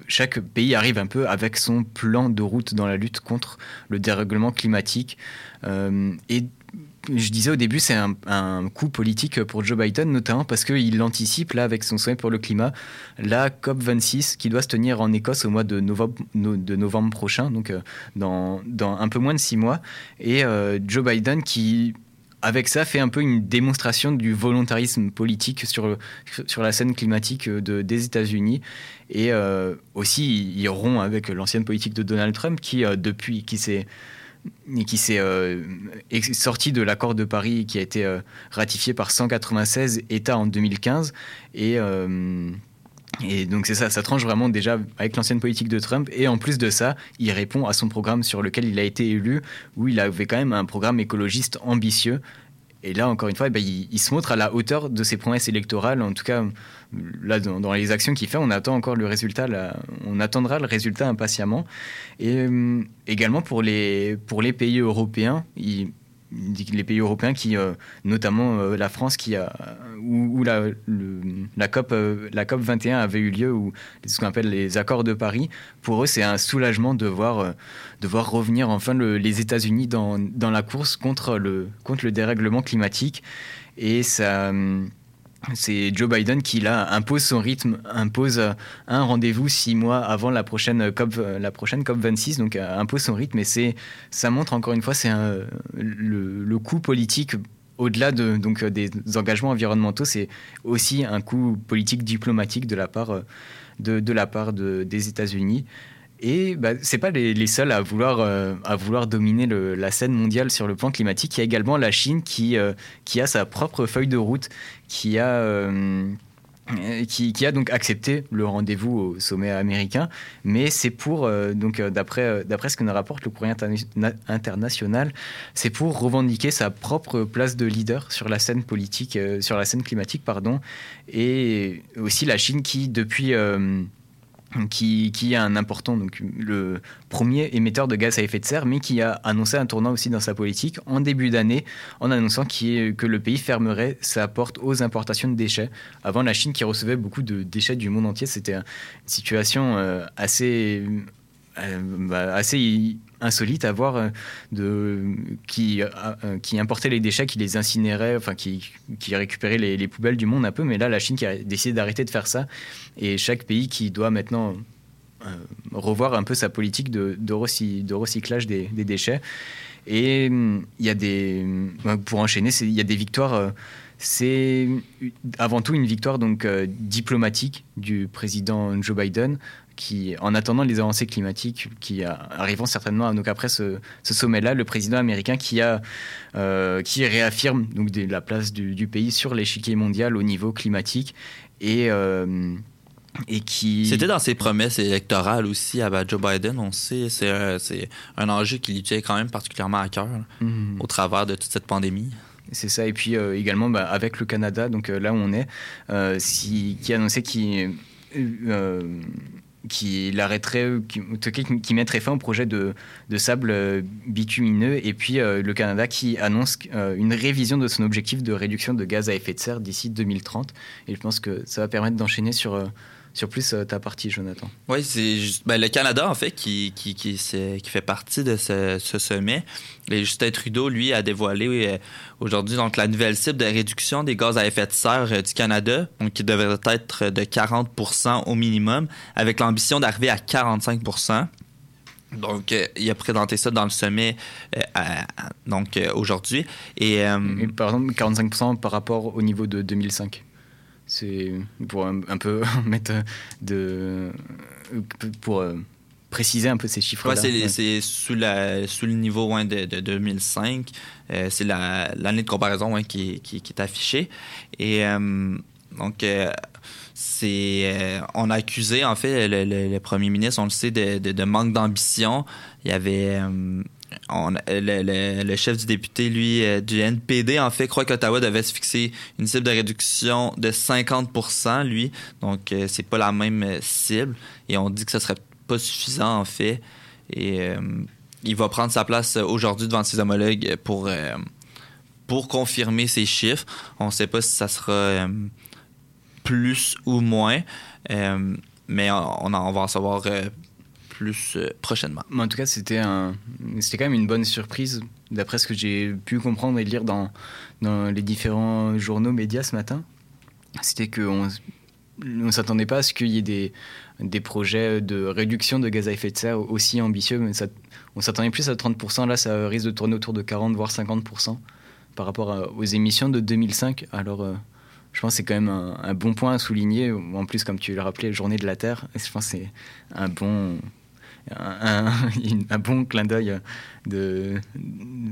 chaque pays arrive un peu avec son plan de route dans la lutte contre le dérèglement climatique et je disais au début, c'est un, coup politique pour Joe Biden, notamment parce qu'il anticipe, là, avec son sommet pour le climat, la COP26 qui doit se tenir en Écosse au mois de novembre, de novembre prochain, donc euh, dans, un peu moins de six mois. Et euh, Joe Biden qui avec ça, fait un peu une démonstration du volontarisme politique sur, sur la scène climatique de, des États-Unis. Et euh, aussi, il rompt avec l'ancienne politique de Donald Trump qui, depuis, qui s'est qui s'est euh, sorti de l'accord de Paris qui a été euh, ratifié par 196 États en 2015. Et, euh, et donc c'est ça, ça tranche vraiment déjà avec l'ancienne politique de Trump. Et en plus de ça, il répond à son programme sur lequel il a été élu, où il avait quand même un programme écologiste ambitieux. Et là, encore une fois, eh ben, il, se montre à la hauteur de ses promesses électorales. En tout cas, là, dans, les actions qu'il fait, on attend encore le résultat. on attendra le résultat impatiemment. Et euh, également pour les, pour les pays européens, il, les pays européens qui, euh, notamment euh, la France, qui a, où, la, la, COP, la COP 21 avait eu lieu, ou ce qu'on appelle les accords de Paris, pour eux, c'est un soulagement de voir, de voir revenir enfin les États-Unis dans, dans, la course contre le, contre le dérèglement climatique. Et ça c'est Joe Biden qui là impose son rythme, impose un rendez-vous six mois avant la prochaine COP, la prochaine COP 26, donc euh, impose son rythme. Et c'est, ça montre encore une fois, c'est le, coup politique au-delà de, donc, des engagements environnementaux, c'est aussi un coup politique diplomatique de la part, de la part de, des États-Unis. Et bah, c'est pas les, seuls à vouloir, euh, à vouloir dominer la scène mondiale sur le plan climatique. Il y a également la Chine qui, euh, qui a sa propre feuille de route, qui a, euh, qui, a donc accepté le rendez-vous au sommet américain. Mais c'est pour, donc d'après, d'après ce que nous rapporte le courrier international, c'est pour revendiquer sa propre place de leader sur la scène politique, sur la scène climatique, pardon. Et aussi la Chine qui, depuis qui, est un important, donc le premier émetteur de gaz à effet de serre, mais qui a annoncé un tournant aussi dans sa politique en début d'année, en annonçant que le pays fermerait sa porte aux importations de déchets. Avant, la Chine qui recevait beaucoup de déchets du monde entier, c'était une situation euh, assez, euh, bah, assez insolite à voir euh, qui, euh, qui importait les déchets, qui les incinérait, enfin qui, qui récupérait les, poubelles du monde un peu. Mais là, la Chine qui a décidé d'arrêter de faire ça. Et chaque pays qui doit maintenant euh, revoir un peu sa politique de, de, recyclage des, des, déchets. Et il y a des. Pour enchaîner, il y a des victoires. c'est avant tout une victoire donc diplomatique du président Joe Biden qui, en attendant les avancées climatiques qui arriveront certainement donc après ce, sommet-là, le président américain qui a qui réaffirme donc la place du, pays sur l'échiquier mondial au niveau climatique et et qui... C'était dans ses promesses électorales aussi à Joe Biden, on sait, c'est un, un enjeu qui lui tient quand même particulièrement à cœur mhm. au travers de toute cette pandémie. C'est ça, et puis euh, également bah, avec le Canada, donc euh, là où on est, euh, si, qui a annoncé qu'il qui arrêterait, qui, mettrait fin au projet de, de sable bitumineux, et puis le Canada qui annonce une révision de son objectif de réduction de gaz à effet de serre d'ici 2030. Et je pense que ça va permettre d'enchaîner sur sur plus euh, ta partie, Jonathan. Oui, c'est ben, le Canada, en fait, qui, qui, qui, qui fait partie de ce, sommet. Et Justin Trudeau, lui, a dévoilé euh, aujourd'hui donc la nouvelle cible de réduction des gaz à effet de serre euh, du Canada, donc qui devrait être de 40% au minimum, avec l'ambition d'arriver à 45% donc, il a présenté ça dans le sommet donc aujourd'hui. Et, par exemple, 45% par rapport au niveau de 2005. C'est pour un, peu <laughs> mettre de. pour euh, préciser un peu ces chiffres-là. c'est sous, sous le niveau de, de 2005. Euh, c'est l'année de comparaison qui, qui, est affichée. Et euh, donc, c'est on a accusé, en fait, le, premier ministre, on le sait, de, de manque d'ambition. Il y avait le, chef du député, lui, euh, du NPD, en fait, croit qu'Ottawa devait se fixer une cible de réduction de 50% lui. Donc, euh, c'est pas la même euh, cible. Et on dit que ce serait pas suffisant, en fait. Et il va prendre sa place aujourd'hui devant ses homologues pour, confirmer ces chiffres. On ne sait pas si ça sera plus ou moins. mais on, on, va en savoir plus euh, prochainement. en tout cas, c'était un, quand même une bonne surprise, d'après ce que j'ai pu comprendre et lire dans, dans les différents journaux médias ce matin. C'était qu'on ne s'attendait pas à ce qu'il y ait des, des projets de réduction de gaz à effet de serre aussi ambitieux, mais ça, on s'attendait plus à 30%. Là, ça risque de tourner autour de 40 voire 50% par rapport aux émissions de 2005. Alors, euh, je pense que c'est quand même un, un, bon point à souligner. En plus, comme tu l'as rappelé, Journée de la Terre, je pense que c'est un bon, un, bon clin d'œil. De,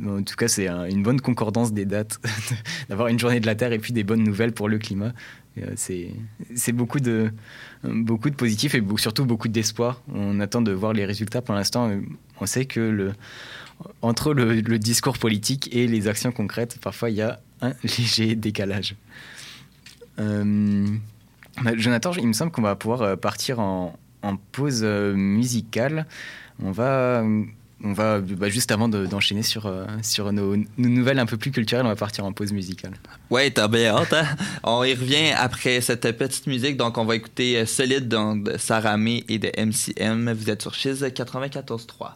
en tout cas, c'est une bonne concordance des dates, <laughs> d'avoir une journée de la Terre et puis des bonnes nouvelles pour le climat. Euh, c'est beaucoup de, beaucoup de positifs et surtout beaucoup d'espoir. On attend de voir les résultats. Pour l'instant, on sait que le, entre le, discours politique et les actions concrètes, parfois il y a un <laughs> léger décalage. Euh, Jonathan, il me semble qu'on va pouvoir euh, partir en, en pause euh, musicale. On va, on va bah, juste avant d'enchaîner sur, euh, sur nos, nouvelles un peu plus culturelles, on va partir en pause musicale. Ouais, t'as bien hâte. Hein? on y revient après cette petite musique. Donc, on va écouter euh, Solide de Sarah May et de MCM. Vous êtes sur Chiz 94.3.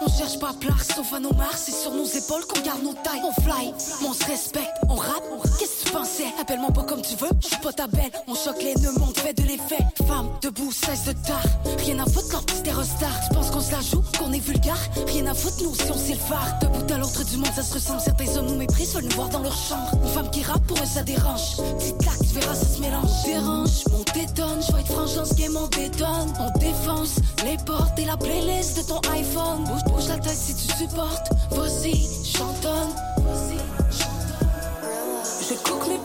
On cherche pas plaire, sauf à nos marques. C'est sur nos épaules qu'on garde nos tailles. On fly, on se respecte, on rappe. Qu'est-ce tu pensais Appelle-moi pas comme tu veux, je suis pas ta belle. On choque les nœuds, on fait de l'effet. Femme, debout, cesse de tard. Rien à foutre, leur petit stars. Tu penses qu'on se la joue, qu'on est vulgaire? Rien à foutre, nous si on sait le phare. Debout à l'autre du monde, ça se ressemble. Certains hommes nous méprisent, veulent nous voir dans leur chambre. Une femme qui rappe, pour eux ça dérange. Petite claque, tu verras, ça se mélange. Dérange, on t'étonne, je vais être franche dans ce game, on détonne. On défonce les portes et la playlist de ton iPhone. Bouge, bouge la tête si tu supportes. Vas-y, chantonne. Je mes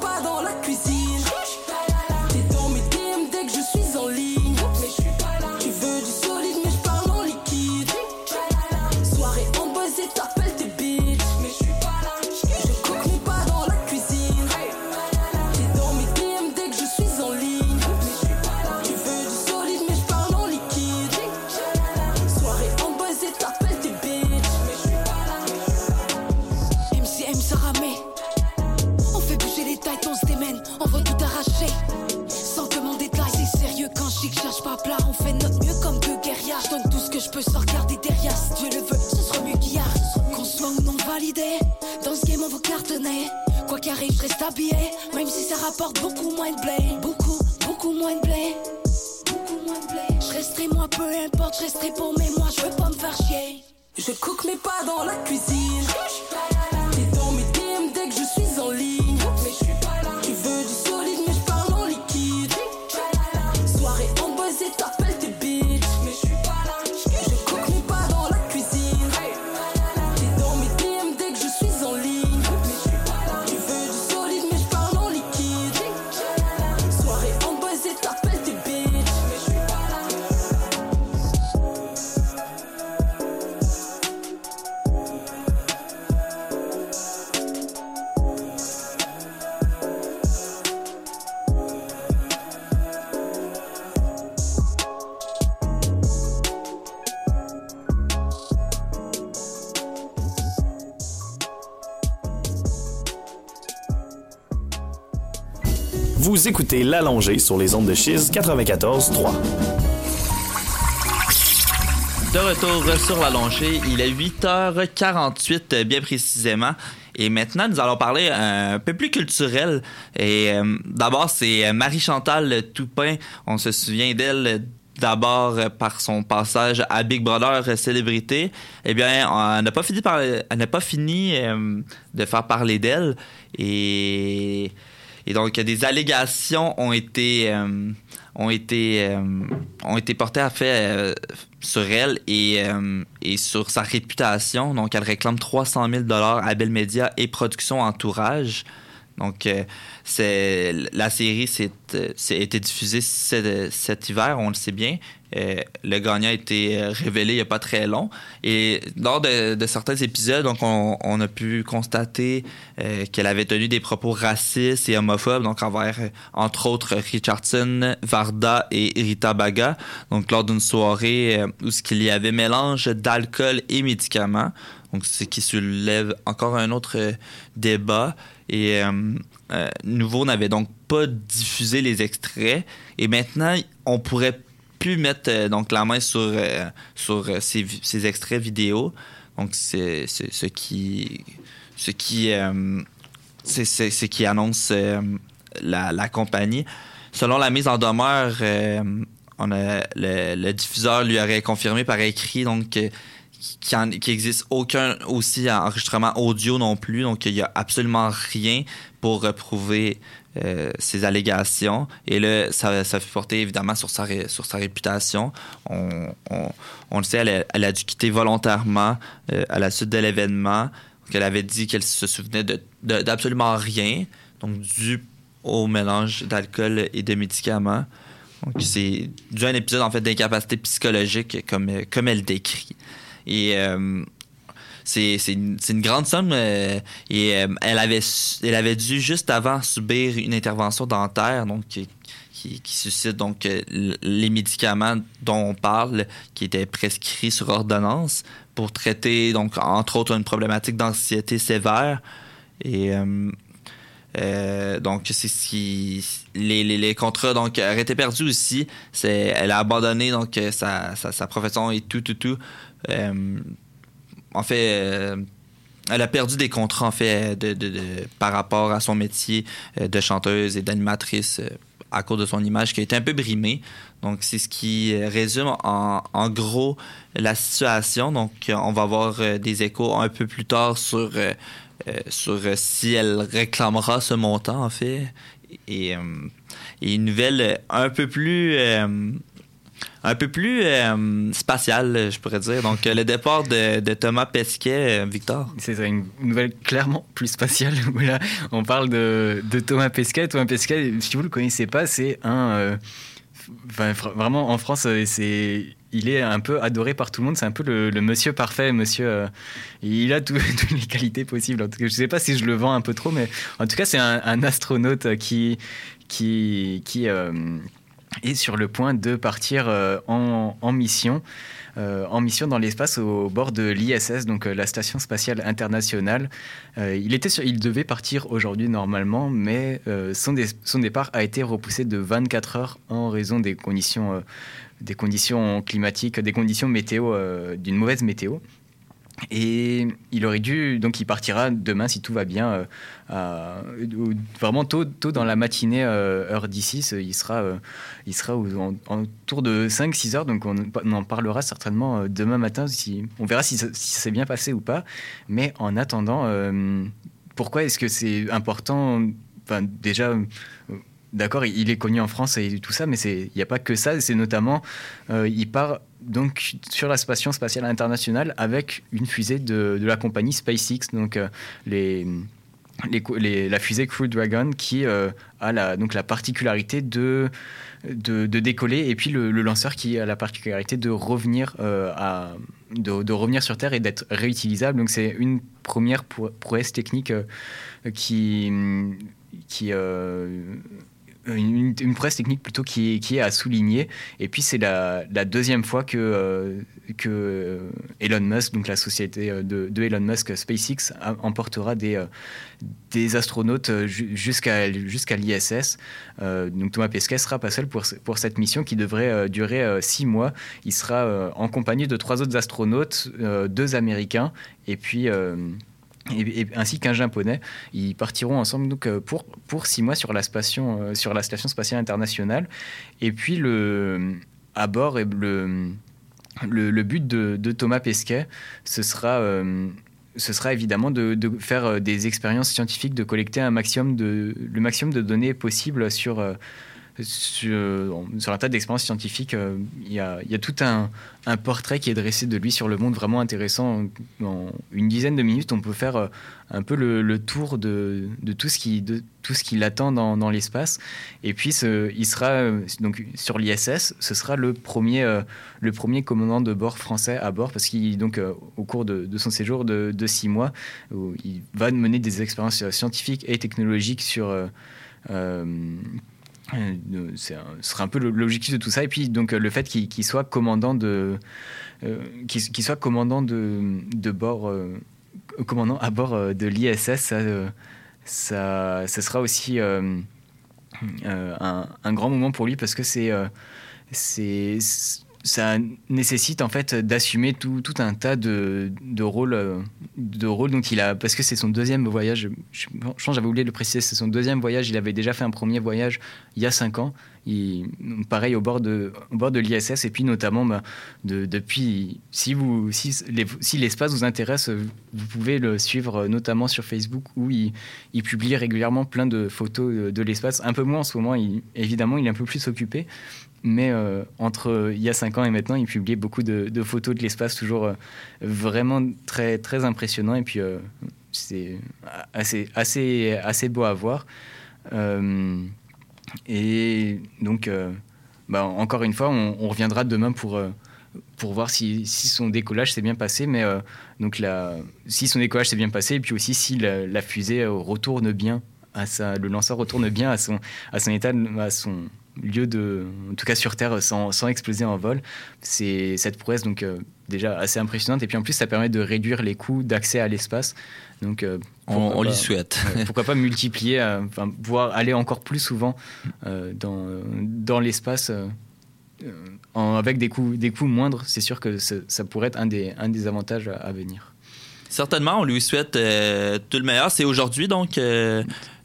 pas dans la cuisine. Même si ça rapporte beaucoup moins de blé. Beaucoup, beaucoup moins de blé. Beaucoup moins de blé. Je resterai moi, peu importe, je resterai pour mes moi, je veux pas me faire chier. Je cook mais pas dans la cuisine. T'es dans mes DM dès que je suis Vous écoutez l'allongée sur les ondes de Chiz 94.3. De retour sur la longée, il est 8h48 bien précisément. Et maintenant, nous allons parler un peu plus culturel. Et euh, d'abord, c'est Marie-Chantal Toupin. On se souvient d'elle d'abord par son passage à Big Brother Célébrité. Eh bien, on n'a pas fini, par, n'a pas fini euh, de faire parler d'elle. Et, et donc, des allégations ont été... euh, ont été, euh, ont été portées à fait euh, sur elle et, et sur sa réputation. Donc, elle réclame 300 000 à Bell Media et Production Entourage. Donc, euh, la série s'est euh, été diffusée cet, cet hiver, on le sait bien. Euh, le gagnant a été euh, révélé il n'y a pas très long. Et lors de, certains épisodes, donc on, a pu constater euh, qu'elle avait tenu des propos racistes et homophobes, donc envers, euh, entre autres, Richardson, Varda et Rita Baga. Donc lors d'une soirée euh, où ce qu'il y avait mélange d'alcool et médicaments. Donc, ce qui soulève encore un autre euh, débat. Et euh, euh, Nouveau n'avait donc pas diffusé les extraits. Et maintenant, on pourrait plus mettre euh, donc la main sur, sur ces, extraits vidéo. Donc, c'est ce qui, ce qui, ce qui annonce la, compagnie. Selon la mise en demeure, on le diffuseur lui aurait confirmé par écrit donc qu'il en- existe aucun aussi enregistrement audio non plus, donc il y a absolument rien pour prouver euh, ces allégations. Et là, ça, ça fait porter évidemment sur sa, sur sa réputation. On, le sait, elle a, dû quitter volontairement euh, à la suite de l'événement. Donc, elle avait dit qu'elle se souvenait de- de- d'absolument rien, donc dû au mélange d'alcool et de médicaments. Donc, c'est dû à un épisode en fait d'incapacité psychologique, comme, comme elle décrit. Et euh, c'est une, une grande somme. euh, et euh, elle, avait, elle avait dû juste avant subir une intervention dentaire, donc qui, qui, suscite donc les médicaments dont on parle, qui étaient prescrits sur ordonnance pour traiter donc entre autres une problématique d'anxiété sévère. Et donc, c'est ce qui. Les, les, les contrats donc, auraient été perdus aussi. Elle a abandonné donc, sa, sa profession et tout, tout, tout. Euh, en fait, euh, elle a perdu des contrats en fait par rapport à son métier euh, de chanteuse et d'animatrice à cause de son image qui a été un peu brimée. Donc, c'est ce qui résume en, gros la situation. Donc, on va avoir des échos un peu plus tard sur, sur si elle réclamera ce montant, en fait. Et, et une nouvelle un peu plus. Un peu plus euh, spatiale, je pourrais dire. Donc, euh, le départ de, Thomas Pesquet, euh, Victor. C'est une nouvelle clairement plus spatiale. <laughs> on parle de, Thomas Pesquet. Thomas Pesquet, si vous le connaissez pas, c'est un. euh, vraiment, en France. Il est un peu adoré par tout le monde. C'est un peu le, monsieur parfait, monsieur. il a tout- <laughs> toutes les qualités possibles. En tout cas, je sais pas si je le vends un peu trop, mais en tout cas, c'est un, astronaute qui est sur le point de partir euh, en, mission. euh, en mission dans l'espace au bord de l'ISS, donc euh, la Station spatiale internationale. Il, était sur- il devait partir aujourd'hui normalement, mais son, son départ a été repoussé de 24 heures en raison des conditions, des conditions climatiques, des conditions météo, d'une mauvaise météo Et il aurait dû, donc il partira demain si tout va bien, euh, vraiment tôt, tôt dans la matinée, euh, heure d'ici. Il sera, euh, il sera en, autour de 5-6 heures, donc on, en parlera certainement demain matin. Si, on verra si, ça s'est bien passé ou pas. Mais en attendant, pourquoi est-ce que c'est important Déjà, d'accord, il est connu en France et tout ça, mais il n'y a pas que ça. C'est notamment, il part donc sur la station spatiale internationale avec une fusée de, la compagnie SpaceX, donc euh, la fusée Crew Dragon qui euh, a la, donc la particularité de, décoller et puis le, lanceur qui a la particularité de revenir, euh, de, revenir sur Terre et d'être réutilisable. Donc c'est une première prouesse technique qui, qui une, une, presse technique plutôt qui qui est à souligner. Et puis c'est la, deuxième fois que, euh, euh, Elon Musk, donc la société euh, de, de Elon Musk, SpaceX, emportera des, des astronautes jusqu'à jusqu'à l'ISS. donc Thomas Pesquet sera pas seul pour, pour cette mission qui devrait durer six mois. Il sera en compagnie de trois autres astronautes, deux Américains et puis et, ainsi qu'un japonais. Ils partiront ensemble donc, euh, pour, pour six mois sur la, station, euh, sur la Station spatiale internationale. Et puis, le, à bord, le, le, le but de, Thomas Pesquet, ce sera, euh, ce sera évidemment de, de, faire des expériences scientifiques, de collecter un maximum de, le maximum de données possibles sur sur, sur un tas d'expériences scientifiques, euh, il y, a, tout un, portrait qui est dressé de lui sur le monde vraiment intéressant. En une dizaine de minutes, on peut faire euh, un peu le, tour de, tout ce qui, l'attend dans, l'espace. Et puis, il sera euh, donc sur l'ISS. Ce sera le premier, commandant de bord français à bord parce qu'il donc au cours de, son séjour de, six mois, il va mener des expériences scientifiques et technologiques sur euh, ce sera un peu l'objectif de tout ça. Et puis, donc, le fait qu'il soit commandant de, euh, qu'il soit commandant de, de bord, euh, commandant à bord de l'ISS, ça, ça, ça, sera aussi un, un, grand moment pour lui parce que c'est, c'est, ça nécessite en fait d'assumer tout, un tas de, de rôles de rôles dont il a parce que c'est son deuxième voyage je, pense j'avais oublié de le préciser c'est son deuxième voyage il avait déjà fait un premier voyage il y a cinq ans il, pareil au bord de de l'ISS et puis notamment bah, de, depuis si l'espace vous intéresse vous pouvez le suivre notamment sur Facebook où il, publie régulièrement plein de photos de, l'espace. Un peu moins en ce moment évidemment il est un peu plus occupé mais euh, entre il y a cinq ans et maintenant, il publie beaucoup de, photos de l'espace, toujours euh, vraiment très, très impressionnant. Et puis, euh, c'est assez, assez, assez beau à voir. et donc, bah, encore une fois, on, reviendra demain pour, pour voir si, si son décollage s'est bien passé. Mais donc, la, si son décollage s'est bien passé, et puis aussi si la, la fusée retourne bien, à sa, le lanceur retourne bien à son, à son état, à son lieu de, en tout cas sur Terre, sans, sans exploser en vol. C'est cette prouesse donc euh, déjà assez impressionnante. Et puis en plus, ça permet de réduire les coûts d'accès à l'espace. Donc euh, on, lui souhaite. <laughs> pourquoi pas multiplier, euh, enfin pouvoir aller encore plus souvent dans, dans l'espace. avec des coûts, des coûts moindres, c'est sûr que ça, pourrait être un des, un des avantages à, venir. Certainement, on lui souhaite tout le meilleur. C'est aujourd'hui, donc,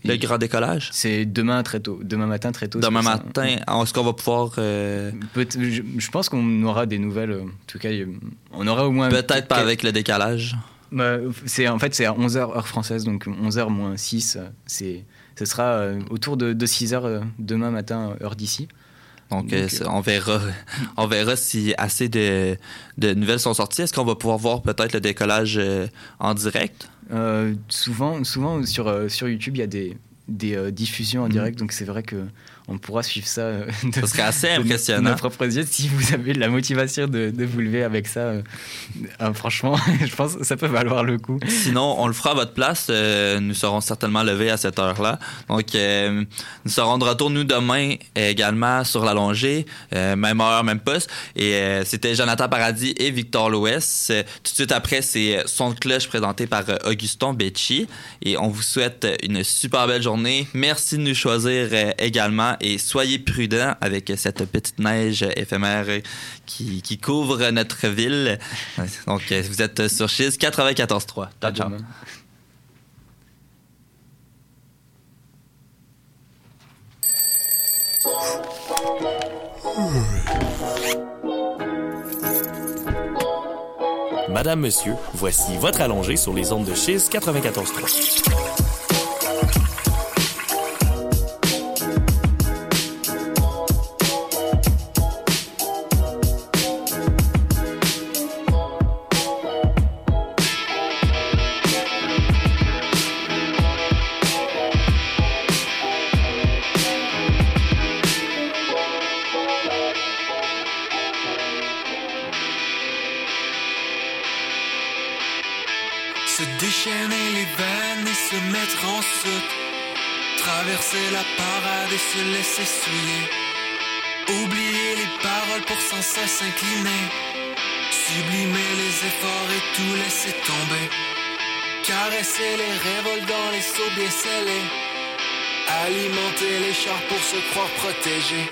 le grand décollage? C'est demain très tôt. Demain matin très tôt. Demain matin, est-ce qu'on va pouvoir. Euh, je, pense qu'on aura des nouvelles. En tout cas, on aura au moins. Peut-être pas avec le décalage. Bah, c'est en fait c'est à 11h heure française donc 11h moins 6 c'est ce sera euh, autour de, 6h euh, demain matin heure d'ici. Donc, on verra <laughs> on verra si assez de, de nouvelles sont sorties. Est-ce qu'on va pouvoir voir peut-être le décollage en direct? Euh, souvent, souvent sur, euh, sur YouTube, il y a des, des euh, diffusions en mhm. direct, donc c'est vrai que on pourra suivre ça. Euh, <laughs> de, ça serait assez impressionnant. De nos propres yeux, si vous avez la motivation de, de vous lever avec ça, euh, euh, franchement, <laughs> je pense que ça peut valoir le coup. Sinon, on le fera à votre place. nous serons certainement levés à cette heure-là. Donc, nous serons de retour, nous, demain également sur la longée, même heure, même poste. Et c'était Jonathan Paradis et Victor Louest. tout de suite après, c'est Son de cloche présenté par Augustin Becci. Et on vous souhaite une super belle journée. Merci de nous choisir également Et soyez prudents avec cette petite neige éphémère qui, qui couvre notre ville. Donc, vous êtes sur Chiz 94.3. Ciao, ciao. Madame, monsieur, voici votre allongé sur les ondes de Chiz 94.3. se laisser souiller. Oublier les paroles pour sans cesse incliner. Sublimer les efforts et tout laisser tomber. Caresser les révoltes dans les seaux bien scellés. Alimenter les chars pour se croire protégés.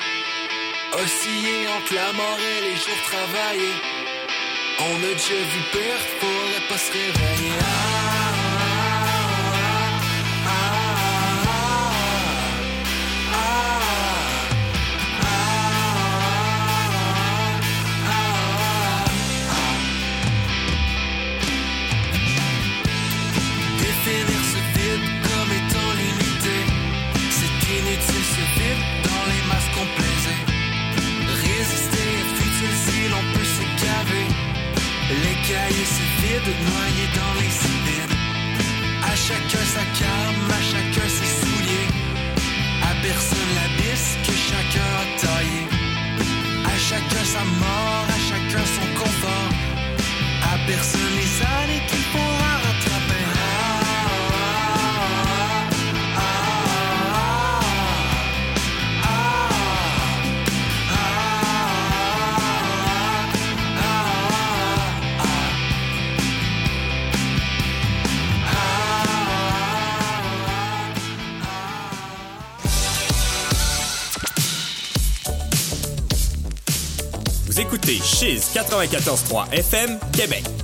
Osciller entre la mort et les jours travaillés. On a déjà vu pire, faudrait pas se réveiller. Définir se Écoutez Chiz 94.3 FM, Québec.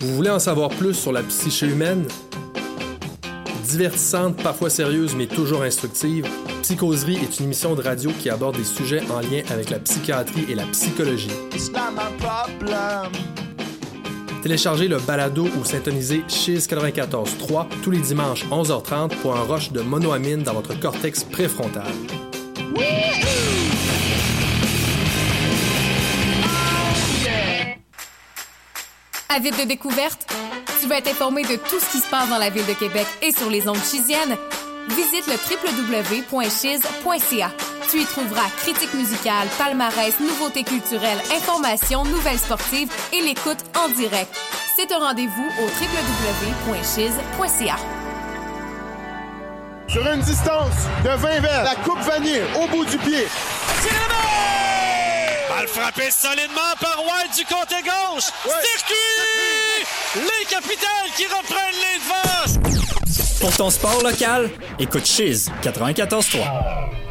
Vous voulez en savoir plus sur la psyché humaine? Divertissante, parfois sérieuse, mais toujours instructive, Psychoserie est une émission de radio qui aborde des sujets en lien avec la psychiatrie et la psychologie. Téléchargez le balado ou syntonisez Chiz 94.3 tous les dimanches 11h30 pour un rush de monoamine dans votre cortex préfrontal. Avide de découverte? Tu veux être informé de tout ce qui se passe dans la ville de Québec et sur les ondes chisiennes? Visite le www.chiz.ca. Tu y trouveras critiques musicales, palmarès, nouveautés culturelles, informations, nouvelles sportives et l'écoute en direct. C'est un rendez-vous au www.chiz.ca. Sur une distance de 20 verres, la coupe vanille au bout du pied. Balle frappée solidement par White du côté gauche. Circuit! Les capitales qui reprennent les devants. Pour ton sport local, écoute Chiz 94.3.